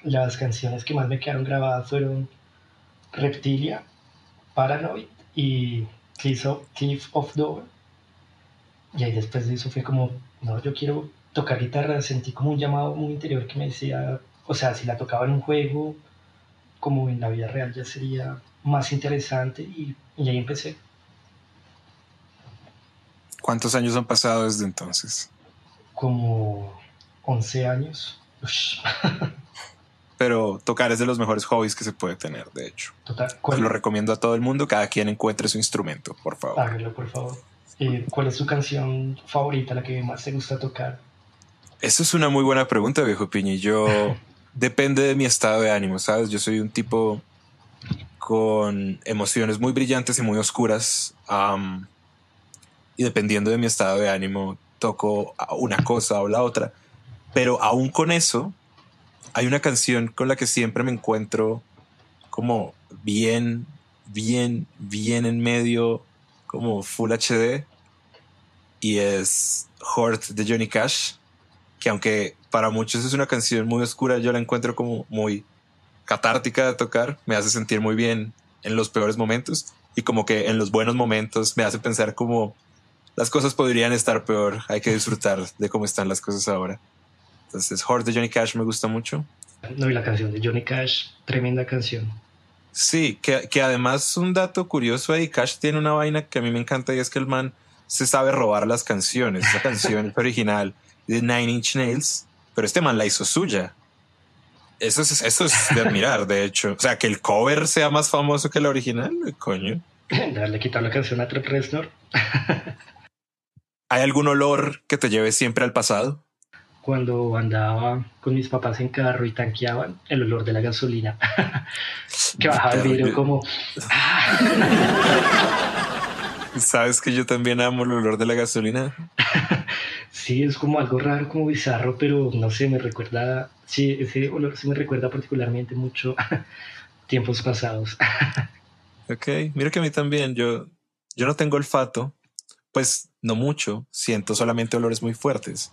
las canciones que más me quedaron grabadas fueron Reptilia, Paranoid y Thief of Door. Y ahí después de eso fue como, no, yo quiero tocar guitarra, sentí como un llamado muy interior que me decía, o sea, si la tocaba en un juego, como en la vida real ya sería más interesante y, y ahí empecé. ¿Cuántos años han pasado desde entonces? Como 11 años. [laughs] Pero tocar es de los mejores hobbies que se puede tener, de hecho. Total. Lo recomiendo a todo el mundo, cada quien encuentre su instrumento, por favor. Hágalo, por favor. Eh, ¿Cuál es su canción favorita, la que más te gusta tocar? Eso es una muy buena pregunta, viejo Piñi. Yo [laughs] depende de mi estado de ánimo, ¿sabes? Yo soy un tipo con emociones muy brillantes y muy oscuras. y dependiendo de mi estado de ánimo, toco una cosa o la otra. Pero aún con eso, hay una canción con la que siempre me encuentro como bien, bien, bien en medio, como Full HD. Y es Hort de Johnny Cash que aunque para muchos es una canción muy oscura, yo la encuentro como muy catártica de tocar, me hace sentir muy bien en los peores momentos y como que en los buenos momentos me hace pensar como las cosas podrían estar peor, hay que disfrutar de cómo están las cosas ahora. Entonces, Heart de Johnny Cash me gusta mucho. No, y la canción de Johnny Cash, tremenda canción. Sí, que, que además un dato curioso ahí, Cash tiene una vaina que a mí me encanta y es que el man se sabe robar las canciones. Esa canción [laughs] original de Nine Inch Nails, pero este man la hizo suya. Eso es, eso es de admirar, de hecho. O sea, que el cover sea más famoso que el original, coño. [laughs] Darle quitar la canción a Trent Reznor. [laughs] ¿Hay algún olor que te lleve siempre al pasado? Cuando andaba con mis papás en carro y tanqueaban, el olor de la gasolina. [laughs] que bajaba el vidrio como... [laughs] ¿Sabes que yo también amo el olor de la gasolina? [laughs] sí, es como algo raro, como bizarro, pero no sé, me recuerda, sí, ese olor sí me recuerda particularmente mucho tiempos pasados. ok, mira que a mí también, yo, yo no tengo olfato, pues no mucho, siento solamente olores muy fuertes.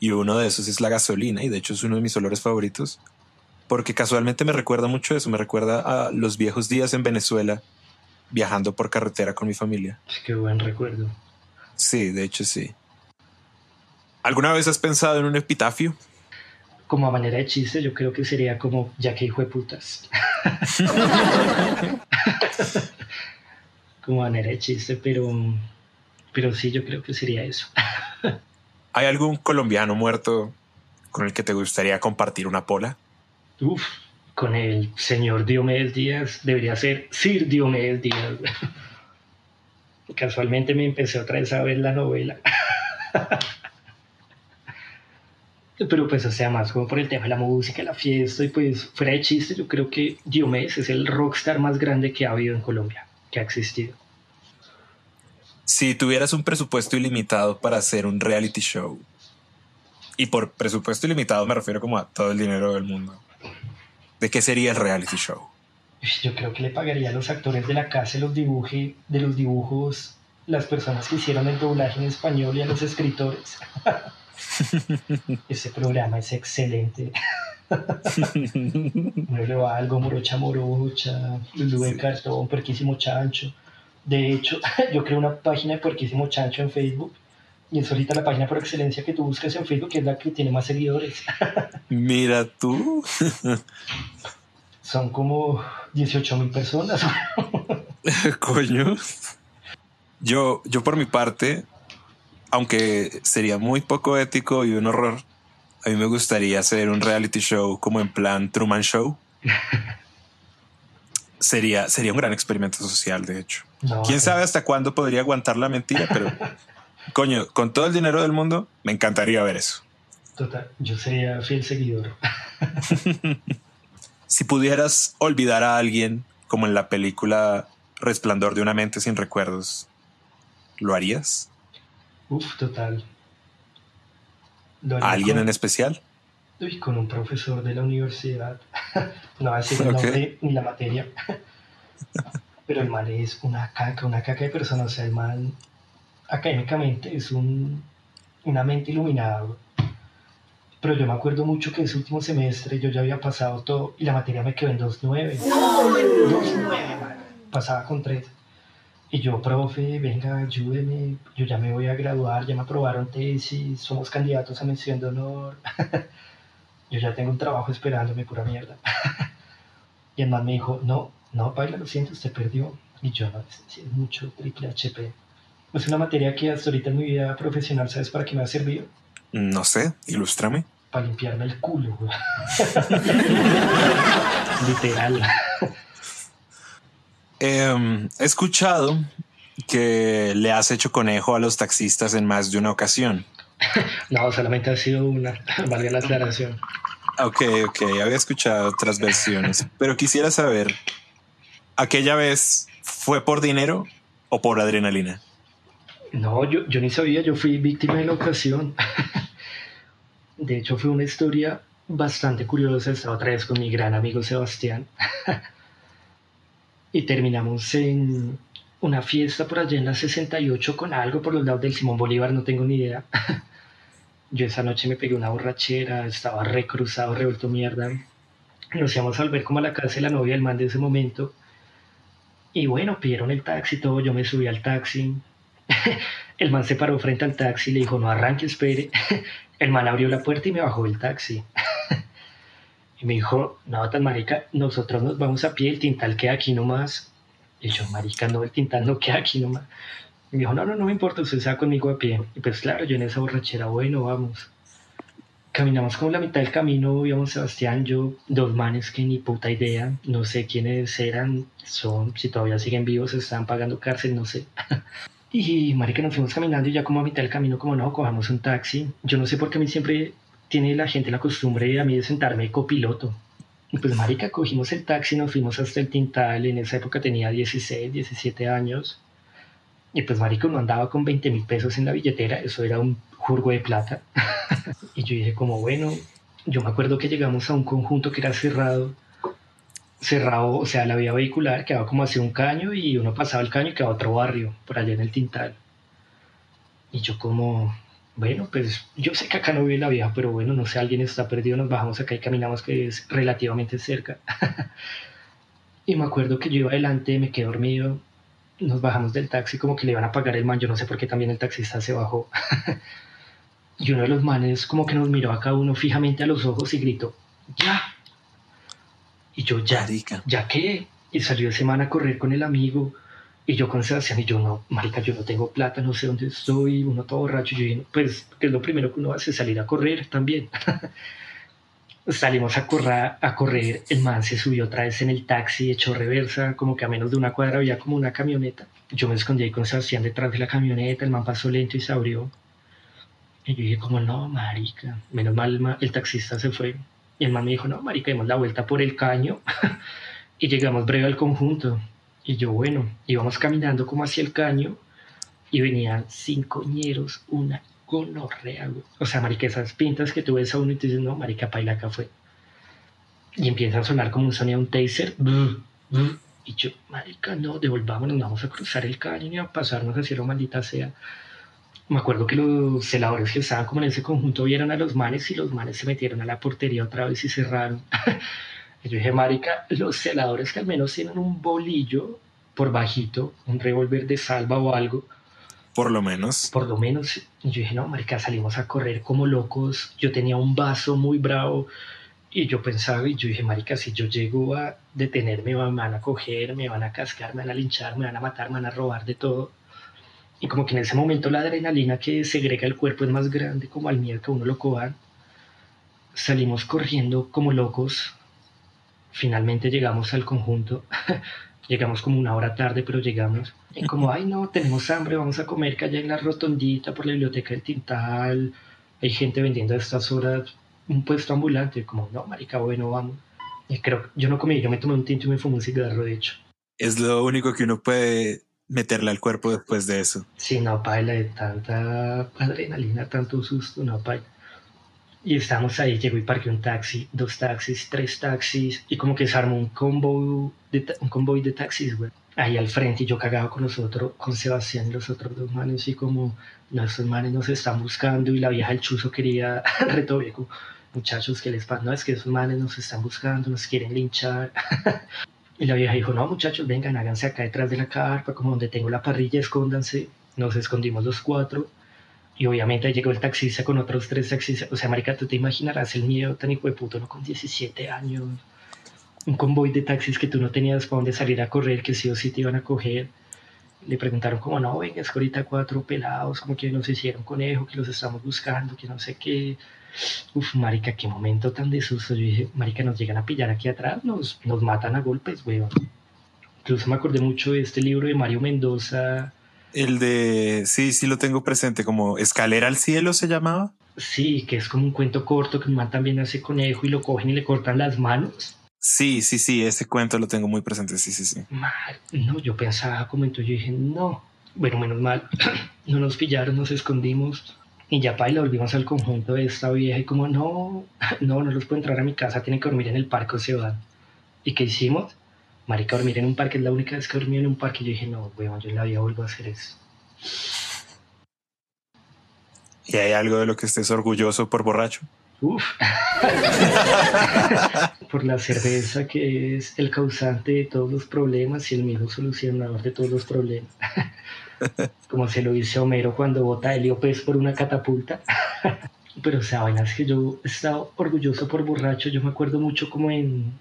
Y uno de esos es la gasolina, y de hecho es uno de mis olores favoritos, porque casualmente me recuerda mucho eso, me recuerda a los viejos días en Venezuela, viajando por carretera con mi familia. Qué buen recuerdo. Sí, de hecho sí. ¿Alguna vez has pensado en un epitafio? Como a manera de chiste, yo creo que sería como ya que hijo de putas. [laughs] [laughs] como a manera de chiste, pero, pero sí, yo creo que sería eso. [laughs] ¿Hay algún colombiano muerto con el que te gustaría compartir una pola? Uf, con el señor Diomedes Díaz, debería ser Sir Diomedes Díaz. [laughs] Casualmente me empecé otra vez a ver la novela. [laughs] Pero pues, o sea, más como por el tema de la música, la fiesta, y pues fuera de chiste, yo creo que Diomedes es el rockstar más grande que ha habido en Colombia, que ha existido. Si tuvieras un presupuesto ilimitado para hacer un reality show, y por presupuesto ilimitado me refiero como a todo el dinero del mundo, ¿de qué sería el reality show? Yo creo que le pagaría a los actores de la casa los dibuje, de los dibujos, las personas que hicieron el doblaje en español y a los escritores. [laughs] Ese programa es excelente. [laughs] Mueve algo, morocha morocha, Lulu de cartón, puerquísimo chancho. De hecho, [laughs] yo creo una página de puerquísimo chancho en Facebook y es ahorita la página por excelencia que tú buscas en Facebook, que es la que tiene más seguidores. [laughs] Mira tú. [laughs] Son como 18 mil personas. Coño. Yo, yo por mi parte, aunque sería muy poco ético y un horror, a mí me gustaría hacer un reality show como en plan Truman Show. sería, sería un gran experimento social, de hecho. Quién sabe hasta cuándo podría aguantar la mentira, pero [laughs] coño, con todo el dinero del mundo, me encantaría ver eso. Total, yo sería fiel seguidor. [laughs] si pudieras olvidar a alguien, como en la película Resplandor de una mente sin recuerdos, ¿lo harías? Uf, total. ¿A alguien en especial? Uy, con un profesor de la universidad. [laughs] no va a decir el nombre ni la materia. Pero el man es una caca, una caca de persona. O sea, el man académicamente es un, una mente iluminada. Pero yo me acuerdo mucho que ese último semestre yo ya había pasado todo y la materia me quedó en 2.9. 2.9, pasaba con 3. Y yo, profe, venga, ayúdeme, yo ya me voy a graduar, ya me aprobaron tesis, somos candidatos a mención de honor. [laughs] yo ya tengo un trabajo esperándome, pura mierda. [laughs] y el man me dijo, no, no, Paila, lo siento, usted perdió. Y yo, no, es mucho, triple HP. Es una materia que hasta ahorita en mi vida profesional, ¿sabes para qué me ha servido? No sé, ilústrame. Para limpiarme el culo, [laughs] Literal. Em, he escuchado que le has hecho conejo a los taxistas en más de una ocasión. [laughs] no, solamente ha sido una, [laughs] valga la aclaración. Ok, ok, había escuchado otras versiones, pero quisiera saber, ¿aquella vez fue por dinero o por adrenalina? No, yo, yo ni sabía, yo fui víctima de la ocasión. [laughs] De hecho, fue una historia bastante curiosa. Estaba otra vez con mi gran amigo Sebastián. [laughs] y terminamos en una fiesta por allá en la 68 con algo por los lados del Simón Bolívar, no tengo ni idea. [laughs] Yo esa noche me pegué una borrachera, estaba recruzado, revuelto mierda. Nos íbamos a volver como a la casa de la novia del man de ese momento. Y bueno, pidieron el taxi todo, yo me subí al taxi, [laughs] el man se paró frente al taxi y le dijo, no arranque, espere. [laughs] El man abrió la puerta y me bajó el taxi. [laughs] Y me dijo, no, tan marica, nosotros nos vamos a pie, el tintal queda aquí nomás. Y yo, marica, no, el tintal no queda aquí nomás. Y me dijo, no, no, no me importa, usted está conmigo a pie. Y pues claro, yo en esa borrachera, bueno, vamos. Caminamos como la mitad del camino, íbamos Sebastián, yo, dos manes que ni puta idea, no sé quiénes eran, son, si todavía siguen vivos, están pagando cárcel, no sé. [laughs] Y marica, nos fuimos caminando y ya como a mitad del camino, como no, cojamos un taxi. Yo no sé por qué a mí siempre tiene la gente la costumbre a mí de sentarme copiloto. Y pues marica, cogimos el taxi, nos fuimos hasta el Tintal, en esa época tenía 16, 17 años. Y pues marica, uno andaba con 20 mil pesos en la billetera, eso era un jurgo de plata. [laughs] y yo dije como, bueno, yo me acuerdo que llegamos a un conjunto que era cerrado cerrado, o sea, la vía vehicular quedaba como hacia un caño y uno pasaba el caño y quedaba otro barrio, por allá en el Tintal. Y yo como, bueno, pues yo sé que acá no vive la vieja, pero bueno, no sé, alguien está perdido, nos bajamos acá y caminamos que es relativamente cerca. [laughs] y me acuerdo que yo iba adelante, me quedé dormido, nos bajamos del taxi como que le iban a pagar el man, yo no sé por qué también el taxista se bajó. [laughs] y uno de los manes como que nos miró a cada uno fijamente a los ojos y gritó, ya, y yo, ya, ¿ya qué? Y salió ese man a correr con el amigo. Y yo con Sebastián, y yo, no, marica, yo no tengo plata, no sé dónde estoy, uno todo borracho. Y yo pues, que es lo primero que uno hace? Salir a correr también. [laughs] Salimos a correr, a correr, el man se subió otra vez en el taxi, echó reversa, como que a menos de una cuadra había como una camioneta. Yo me escondí ahí con Sebastián detrás de la camioneta, el man pasó lento y se abrió. Y yo dije, como, no, marica, menos mal el taxista se fue. Y el man me dijo, no, marica, dimos la vuelta por el caño [laughs] y llegamos breve al conjunto. Y yo, bueno, íbamos caminando como hacia el caño y venían cinco ñeros, una gonorrea, O sea, marica, esas pintas que tú ves a uno y te dices, no, marica, paila acá fue. Y empieza a sonar como un sonido, un taser. Y yo, marica, no, devolvámonos, vamos a cruzar el caño y a pasarnos a cielo, maldita sea. Me acuerdo que los celadores que estaban como en ese conjunto vieron a los manes y los manes se metieron a la portería otra vez y cerraron. [laughs] yo dije, marica, los celadores que al menos tienen un bolillo por bajito, un revólver de salva o algo. Por lo menos. Por lo menos. Y yo dije, no, marica, salimos a correr como locos. Yo tenía un vaso muy bravo y yo pensaba, y yo dije, marica, si yo llego a detenerme, me van a coger, me van a cascar, me van a linchar, me van a matar, me van a robar de todo. Y como que en ese momento la adrenalina que segrega el cuerpo es más grande, como al miedo que uno lo cojan. Salimos corriendo como locos. Finalmente llegamos al conjunto. [laughs] llegamos como una hora tarde, pero llegamos. Y como, ay, no, tenemos hambre, vamos a comer que allá en la rotondita por la biblioteca del Tintal. Hay gente vendiendo a estas horas un puesto ambulante, como, no, marica, bueno, vamos. Y creo, yo no comí, yo me tomé un tinto y me fumé un cigarro, de hecho. Es lo único que uno puede meterle al cuerpo después de eso. Sí, no, paila, de tanta adrenalina, tanto susto, no, paila. Y estamos ahí, llegó y parqué un taxi, dos taxis, tres taxis, y como que se armó un convoy de, un convoy de taxis, güey. Ahí al frente, y yo cagado con nosotros, con Sebastián y los otros dos manes, y como, nuestros manes nos están buscando, y la vieja el chuzo quería [laughs] reto viejo muchachos, que les pasa? No, es que esos manes nos están buscando, nos quieren linchar. [laughs] y la vieja dijo, no, muchachos, vengan, háganse acá detrás de la carpa, como donde tengo la parrilla, escóndanse. Nos escondimos los cuatro. Y obviamente llegó el taxista con otros tres taxistas. O sea, marica, tú te imaginarás el miedo tan hijo de puto, ¿no? Con 17 años. Un convoy de taxis que tú no tenías para dónde salir a correr, que sí o sí te iban a coger. Le preguntaron como, no, venga, es que ahorita cuatro pelados, como que nos hicieron conejo, que los estamos buscando, que no sé qué Uf, marica, qué momento tan de susto. Yo dije, marica, nos llegan a pillar aquí atrás, nos, nos matan a golpes, weón. Incluso me acordé mucho de este libro de Mario Mendoza. El de, sí, sí lo tengo presente, como Escalera al Cielo se llamaba. Sí, que es como un cuento corto que man también hace conejo y lo cogen y le cortan las manos. Sí, sí, sí, ese cuento lo tengo muy presente, sí, sí, sí. no, yo pensaba como entonces yo dije, no, bueno, menos mal, [clears throat] no nos pillaron, nos escondimos. Y ya paila, volvimos al conjunto de esta vieja y como, no, [laughs] no, no los puedo entrar a mi casa, tienen que dormir en el parque o se van. ¿Y qué hicimos? Marica, dormir en un parque es la única vez que dormí en un parque. Y yo dije, no, weón, yo en la vida vuelvo a hacer eso. ¿Y hay algo de lo que estés orgulloso por borracho? Uf. [laughs] por la cerveza que es el causante de todos los problemas y el mismo solucionador de todos los problemas. Como se lo dice Homero cuando bota Heliopes por una catapulta. [laughs] Pero, o sea, es que yo he estado orgulloso por borracho. Yo me acuerdo mucho como en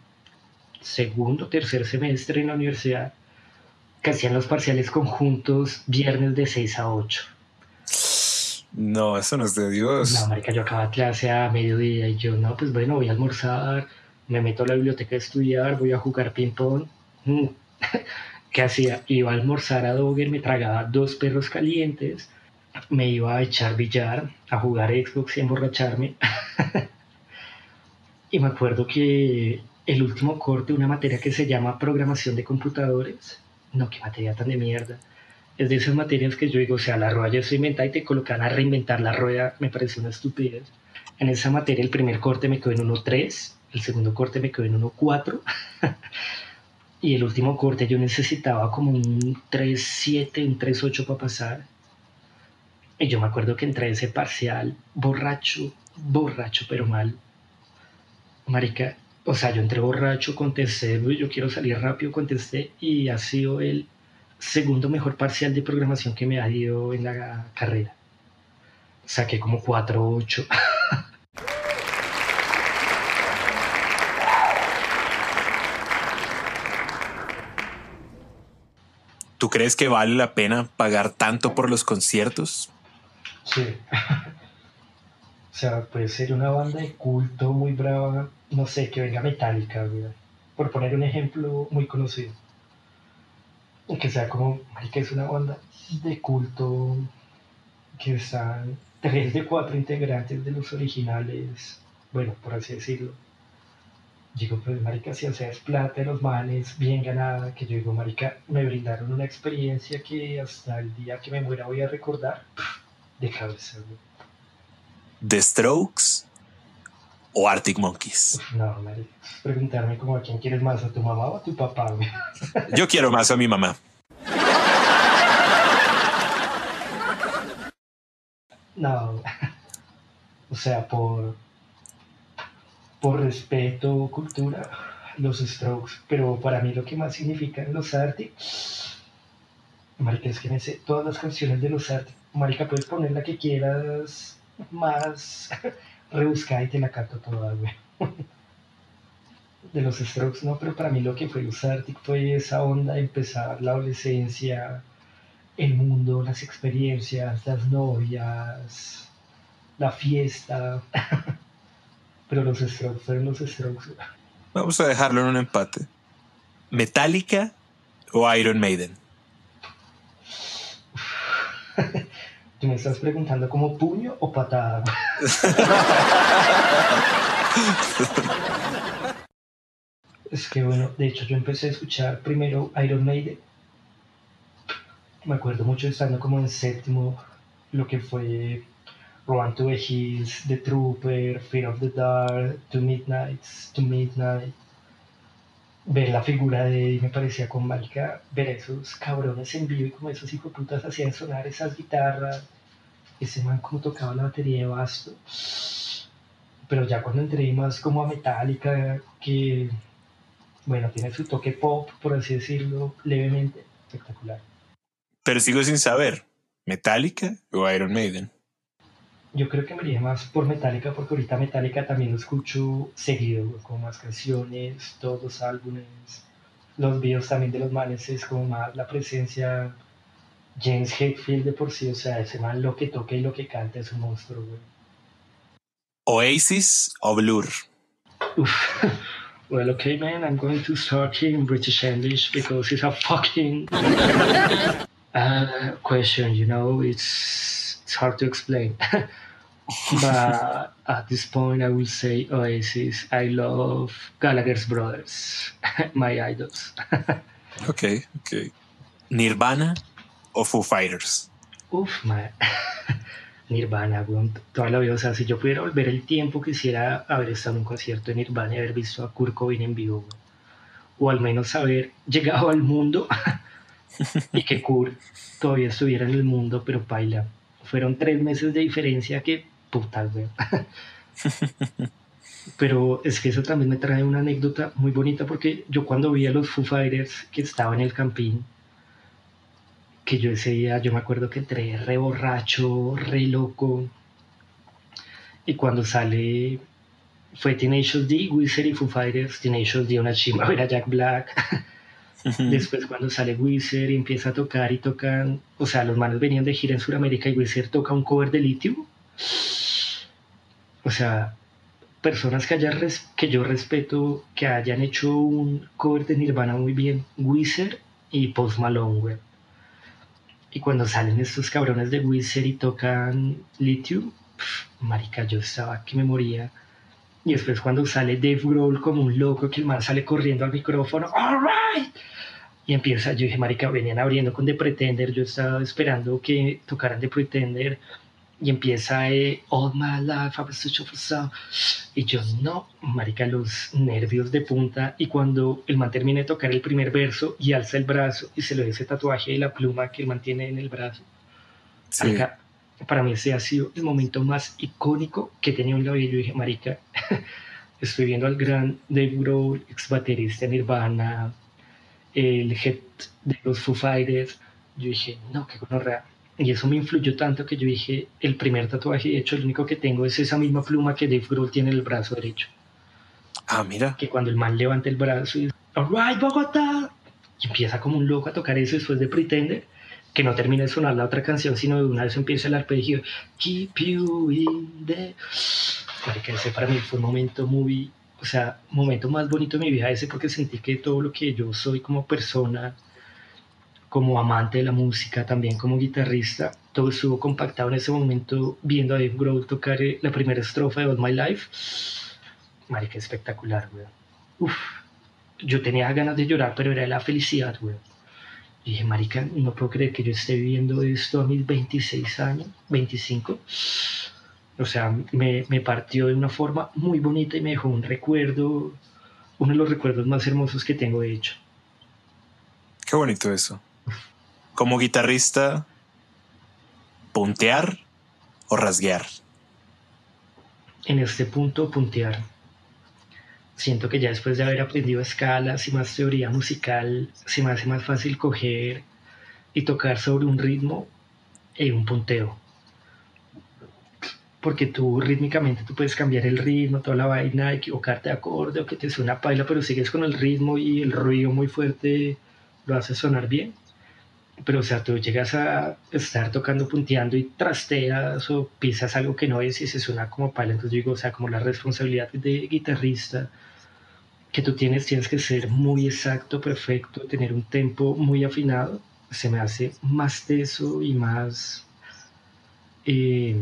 segundo, tercer semestre en la universidad, que hacían los parciales conjuntos viernes de 6 a 8. No, eso no es de Dios. No, marica, yo acababa clase a mediodía y yo, no, pues bueno, voy a almorzar, me meto a la biblioteca a estudiar, voy a jugar ping-pong. [laughs] ¿Qué hacía? Iba a almorzar a Dogger, me tragaba dos perros calientes, me iba a echar billar, a jugar Xbox y a emborracharme. [laughs] y me acuerdo que el último corte, una materia que se llama programación de computadores, no, qué materia tan de mierda. Es de esas materias que yo digo, o sea, la rueda ya se inventa y te colocan a reinventar la rueda, me parece una estupidez. En esa materia el primer corte me quedó en 1.3, el segundo corte me quedó en 1.4. [laughs] Y el último corte yo necesitaba como un 3-7, un 3-8 para pasar. Y yo me acuerdo que entré ese parcial borracho, borracho, pero mal. Marica, o sea, yo entré borracho, contesté, yo quiero salir rápido, contesté y ha sido el segundo mejor parcial de programación que me ha ido en la carrera. Saqué como 4-8. [laughs] ¿Tú crees que vale la pena pagar tanto por los conciertos? Sí. [laughs] o sea, puede ser una banda de culto muy brava, no sé, que venga metálica, por poner un ejemplo muy conocido. Que sea como, que es una banda de culto que están tres de cuatro integrantes de los originales, bueno, por así decirlo digo, pues marica, si o sea es plata de los manes, bien ganada, que yo digo, marica, me brindaron una experiencia que hasta el día que me muera voy a recordar de cabeza. ¿The Strokes o Arctic Monkeys? No, marica. Preguntarme como a quién quieres más, a tu mamá o a tu papá. [laughs] Yo quiero más a mi mamá. No, [laughs] o sea, por, por respeto, cultura, los Strokes, pero para mí lo que más significan los Arctic, marica, es que me sé todas las canciones de los Arctic, marica, puedes poner la que quieras más [laughs] rebuscada y te la canto toda, güey. De los Strokes, no, pero para mí lo que fue los Arctic fue esa onda, empezar la adolescencia, el mundo, las experiencias, las novias, la fiesta. [laughs] Pero los Strokes fueron los Strokes. Vamos a dejarlo en un empate. ¿Metallica o Iron Maiden? [laughs] Tú me estás preguntando como puño o patada. [laughs] es que bueno, de hecho yo empecé a escuchar primero Iron Maiden me acuerdo mucho estando como en séptimo, lo que fue Run to the The Trooper, Fear of the Dark, To Midnight, To Midnight. Ver la figura de Eddie me parecía con marica, ver esos cabrones en vivo y como esos putas hacían sonar esas guitarras, ese man como tocaba la batería de basto. Pero ya cuando entré más como a Metallica, que bueno, tiene su toque pop, por así decirlo, levemente espectacular. Pero sigo sin saber, ¿Metallica o Iron Maiden? Yo creo que me iría más por Metallica porque ahorita Metallica también lo escucho seguido, con más canciones, todos los álbumes, los videos también de los manes es como más la presencia James Hetfield de por sí, o sea, ese man lo que toca y lo que canta es un monstruo, güey. Oasis o Blur? [laughs] Well, okay, man, I'm going to start in British English because it's a fucking [laughs] uh, question, you know, it's, it's hard to explain. [laughs] but at this point, I will say Oasis. I love Gallagher's Brothers, [laughs] my idols. [laughs] okay, okay. Nirvana o Foo Fighters? Uf, man. Nirvana, toda la vida. O sea, si yo pudiera volver el tiempo, quisiera haber estado en un concierto de Nirvana y haber visto a Kurt Cobain en vivo, O al menos haber llegado al mundo y que Kurt todavía estuviera en el mundo, pero paila. Fueron tres meses de diferencia que puta, weón. [laughs] Pero es que eso también me trae una anécdota muy bonita porque yo cuando vi a los Foo Fighters que estaban en el campín, que yo ese día, yo me acuerdo que entré re borracho, re loco, y cuando sale, fue Tenacious D, Wizard y Foo Fighters, Tenacious D una chimba, era Jack Black, Después cuando sale Wizard y empieza a tocar y tocan, o sea, los manos venían de gira en Sudamérica y Wizard toca un cover de Lithium. O sea, personas que, haya que yo respeto que hayan hecho un cover de Nirvana muy bien, Wizard y Post Malone, güey. Y cuando salen estos cabrones de Wizard y tocan Lithium, marica, yo estaba que me moría. Y después cuando sale Dave Grohl como un loco, que el man sale corriendo al micrófono, all right, y empieza, yo dije, marica, venían abriendo con The Pretender, yo estaba esperando que tocaran The Pretender, y empieza eh, All My Life, I'm such a y yo, no, marica, los nervios de punta, y cuando el man termina de tocar el primer verso, y alza el brazo, y se le ve ese tatuaje de la pluma que el man tiene en el brazo, marica, para mí ese ha sido el momento más icónico que he tenido en la vida, yo dije, marica, [laughs] estoy viendo al gran Dave Grohl, ex baterista Nirvana, el head de los Foo Fighters, yo dije, no, qué real Y eso me influyó tanto que yo dije, el primer tatuaje, de hecho, el único que tengo es esa misma pluma que Dave Grohl tiene en el brazo derecho. Ah, mira. Que cuando el man levanta el brazo y dice, alright, Bogotá, y empieza como un loco a tocar eso después de Pretender, que no termina de sonar la otra canción, sino de una vez empieza el arpegio, Keep You in the... que ese para mí fue un momento muy o sea, momento más bonito de mi vida ese porque sentí que todo lo que yo soy como persona, como amante de la música, también como guitarrista, todo estuvo compactado en ese momento viendo a Dave Grohl tocar eh, la primera estrofa de All My Life. Marica, espectacular, weón. Uf, yo tenía ganas de llorar, pero era la felicidad, weón. Y dije, marica, no puedo creer que yo esté viviendo esto a mis 26 años, 25 O sea, me, me partió de una forma muy bonita y me dejó un recuerdo, uno de los recuerdos más hermosos que tengo de hecho. Qué bonito eso. Como guitarrista, puntear o rasguear. En este punto, puntear. Siento que ya después de haber aprendido escalas y más teoría musical, se me hace más fácil coger y tocar sobre un ritmo y un punteo porque tú rítmicamente tú puedes cambiar el ritmo, toda la vaina, equivocarte de acorde o que te suena paila, pero sigues con el ritmo y el ruido muy fuerte lo hace sonar bien. Pero o sea, tú llegas a estar tocando, punteando y trasteas o pisas algo que no es y se suena como paila. Entonces digo, o sea, como la responsabilidad de guitarrista que tú tienes, tienes que ser muy exacto, perfecto, tener un tempo muy afinado, se me hace más teso y más... Eh,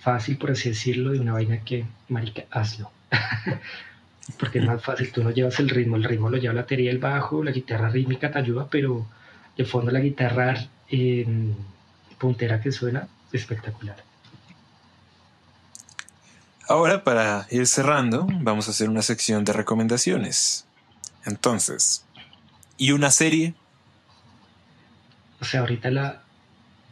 fácil, por así decirlo, de una vaina que, marica, hazlo. [laughs] Porque es más fácil, tú no llevas el ritmo, el ritmo lo lleva la batería, el bajo, la guitarra rítmica te ayuda, pero de fondo la guitarra puntera que suena espectacular. Ahora, para ir cerrando, vamos a hacer una sección de recomendaciones. Entonces, ¿y una serie? O sea, ahorita la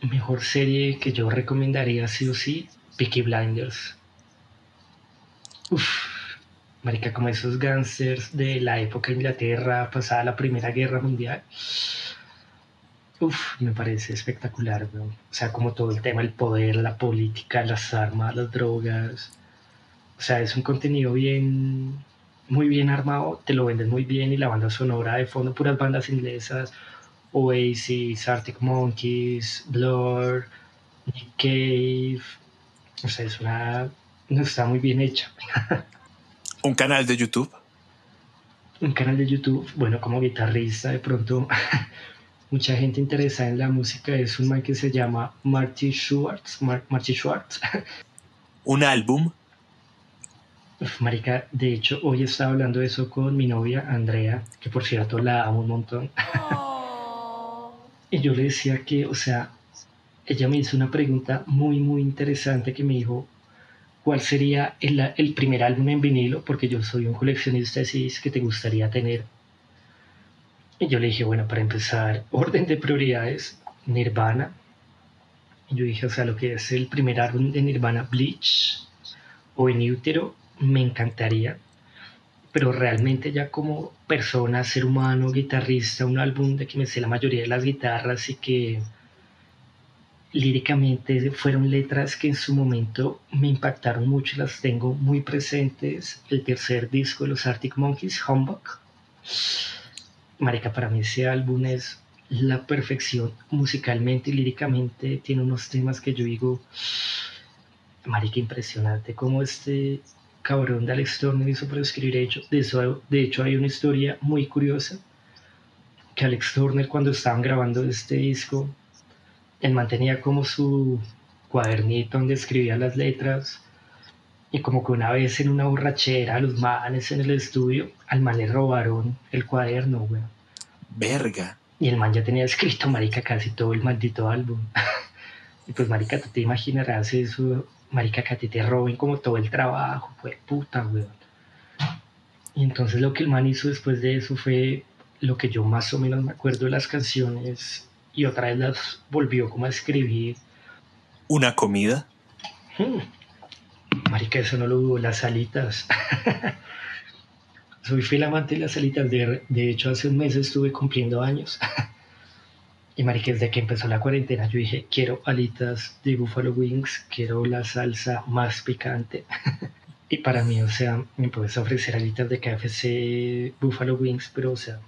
mejor serie que yo recomendaría sí o sí Peaky Blinders. Uf, marica, como esos gangsters de la época de Inglaterra, pasada la Primera Guerra Mundial. Uf, me parece espectacular, O sea, como todo el tema, el poder, la política, las armas, las drogas. O sea, es un contenido bien, muy bien armado, te lo venden muy bien y la banda sonora de fondo, puras bandas inglesas, Oasis, Arctic Monkeys, Blur, Nick Cave, o sea, es una. No está muy bien hecha. [laughs] ¿Un canal de YouTube? Un canal de YouTube, bueno, como guitarrista, de pronto. [laughs] mucha gente interesada en la música es un man que se llama Marty Schwartz. Marty Schwartz. [laughs] ¿Un álbum? marica, de hecho, hoy estaba hablando de eso con mi novia, Andrea, que por cierto la amo un montón. y yo le decía que, o sea, ella me hizo una pregunta muy, muy interesante que me dijo, ¿cuál sería el, primer álbum en vinilo? Porque yo soy un coleccionista de que te gustaría tener. Y yo le dije, bueno, para empezar, orden de prioridades, Nirvana. Y yo dije, o sea, lo que es el primer álbum de Nirvana, Bleach o En Útero, me encantaría. Pero realmente ya como persona, ser humano, guitarrista, un álbum de que me sé la mayoría de las guitarras y que líricamente fueron letras que en su momento me impactaron mucho las tengo muy presentes. El tercer disco de los Arctic Monkeys, Humbug. Marica, para mí ese álbum es la perfección musicalmente y líricamente. Tiene unos temas que yo digo, Marica, impresionante como este cabrón de Alex Turner hizo para escribir hecho. De, eso, de hecho, hay una historia muy curiosa que Alex Turner cuando estaban grabando este disco él mantenía como su cuadernito donde escribía las letras y como que una vez en una borrachera a los manes en el estudio al man le robaron el cuaderno, güey. Verga. Y el man ya tenía escrito, marica, casi todo el maldito álbum. [laughs] y pues, marica, tú te imaginarás eso, marica, que a ti te roben como todo el trabajo, fue puta, güey. Y entonces lo que el man hizo después de eso fue lo que yo más o menos me acuerdo de las canciones y otra vez las volvió como a escribir. ¿Una comida? Hmm. Marica, eso no lo dudo, las alitas. [laughs] Soy fiel amante de las alitas, de, de hecho hace un mes estuve cumpliendo años. [laughs] y marica, desde que empezó la cuarentena yo dije, quiero alitas de Buffalo Wings, quiero la salsa más picante. [laughs] y para mí, o sea, me puedes ofrecer alitas de KFC Buffalo Wings, pero o sea,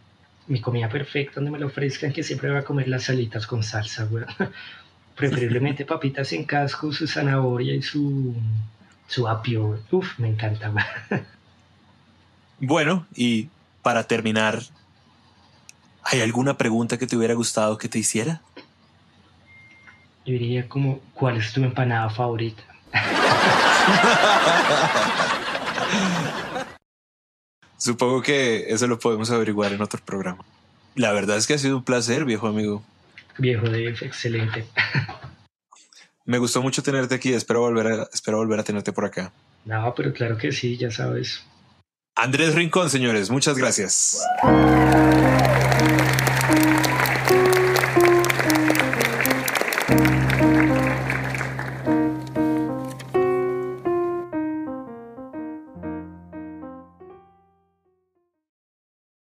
mi comida perfecta donde me lo ofrezcan, que siempre voy a comer las salitas con salsa, güey. [laughs] Preferiblemente papitas en casco, su zanahoria y su, su apio. Uf, me encanta, güey. [laughs] Bueno, y para terminar, ¿hay alguna pregunta que te hubiera gustado que te hiciera? Yo diría como, ¿cuál es tu empanada favorita? [laughs] Supongo que eso lo podemos averiguar en otro programa. La verdad es que ha sido un placer, viejo amigo. Viejo de excelente. Me gustó mucho tenerte aquí. Espero volver a, espero volver a tenerte por acá. No, pero claro que sí, ya sabes. Andrés Rincón, señores, muchas gracias.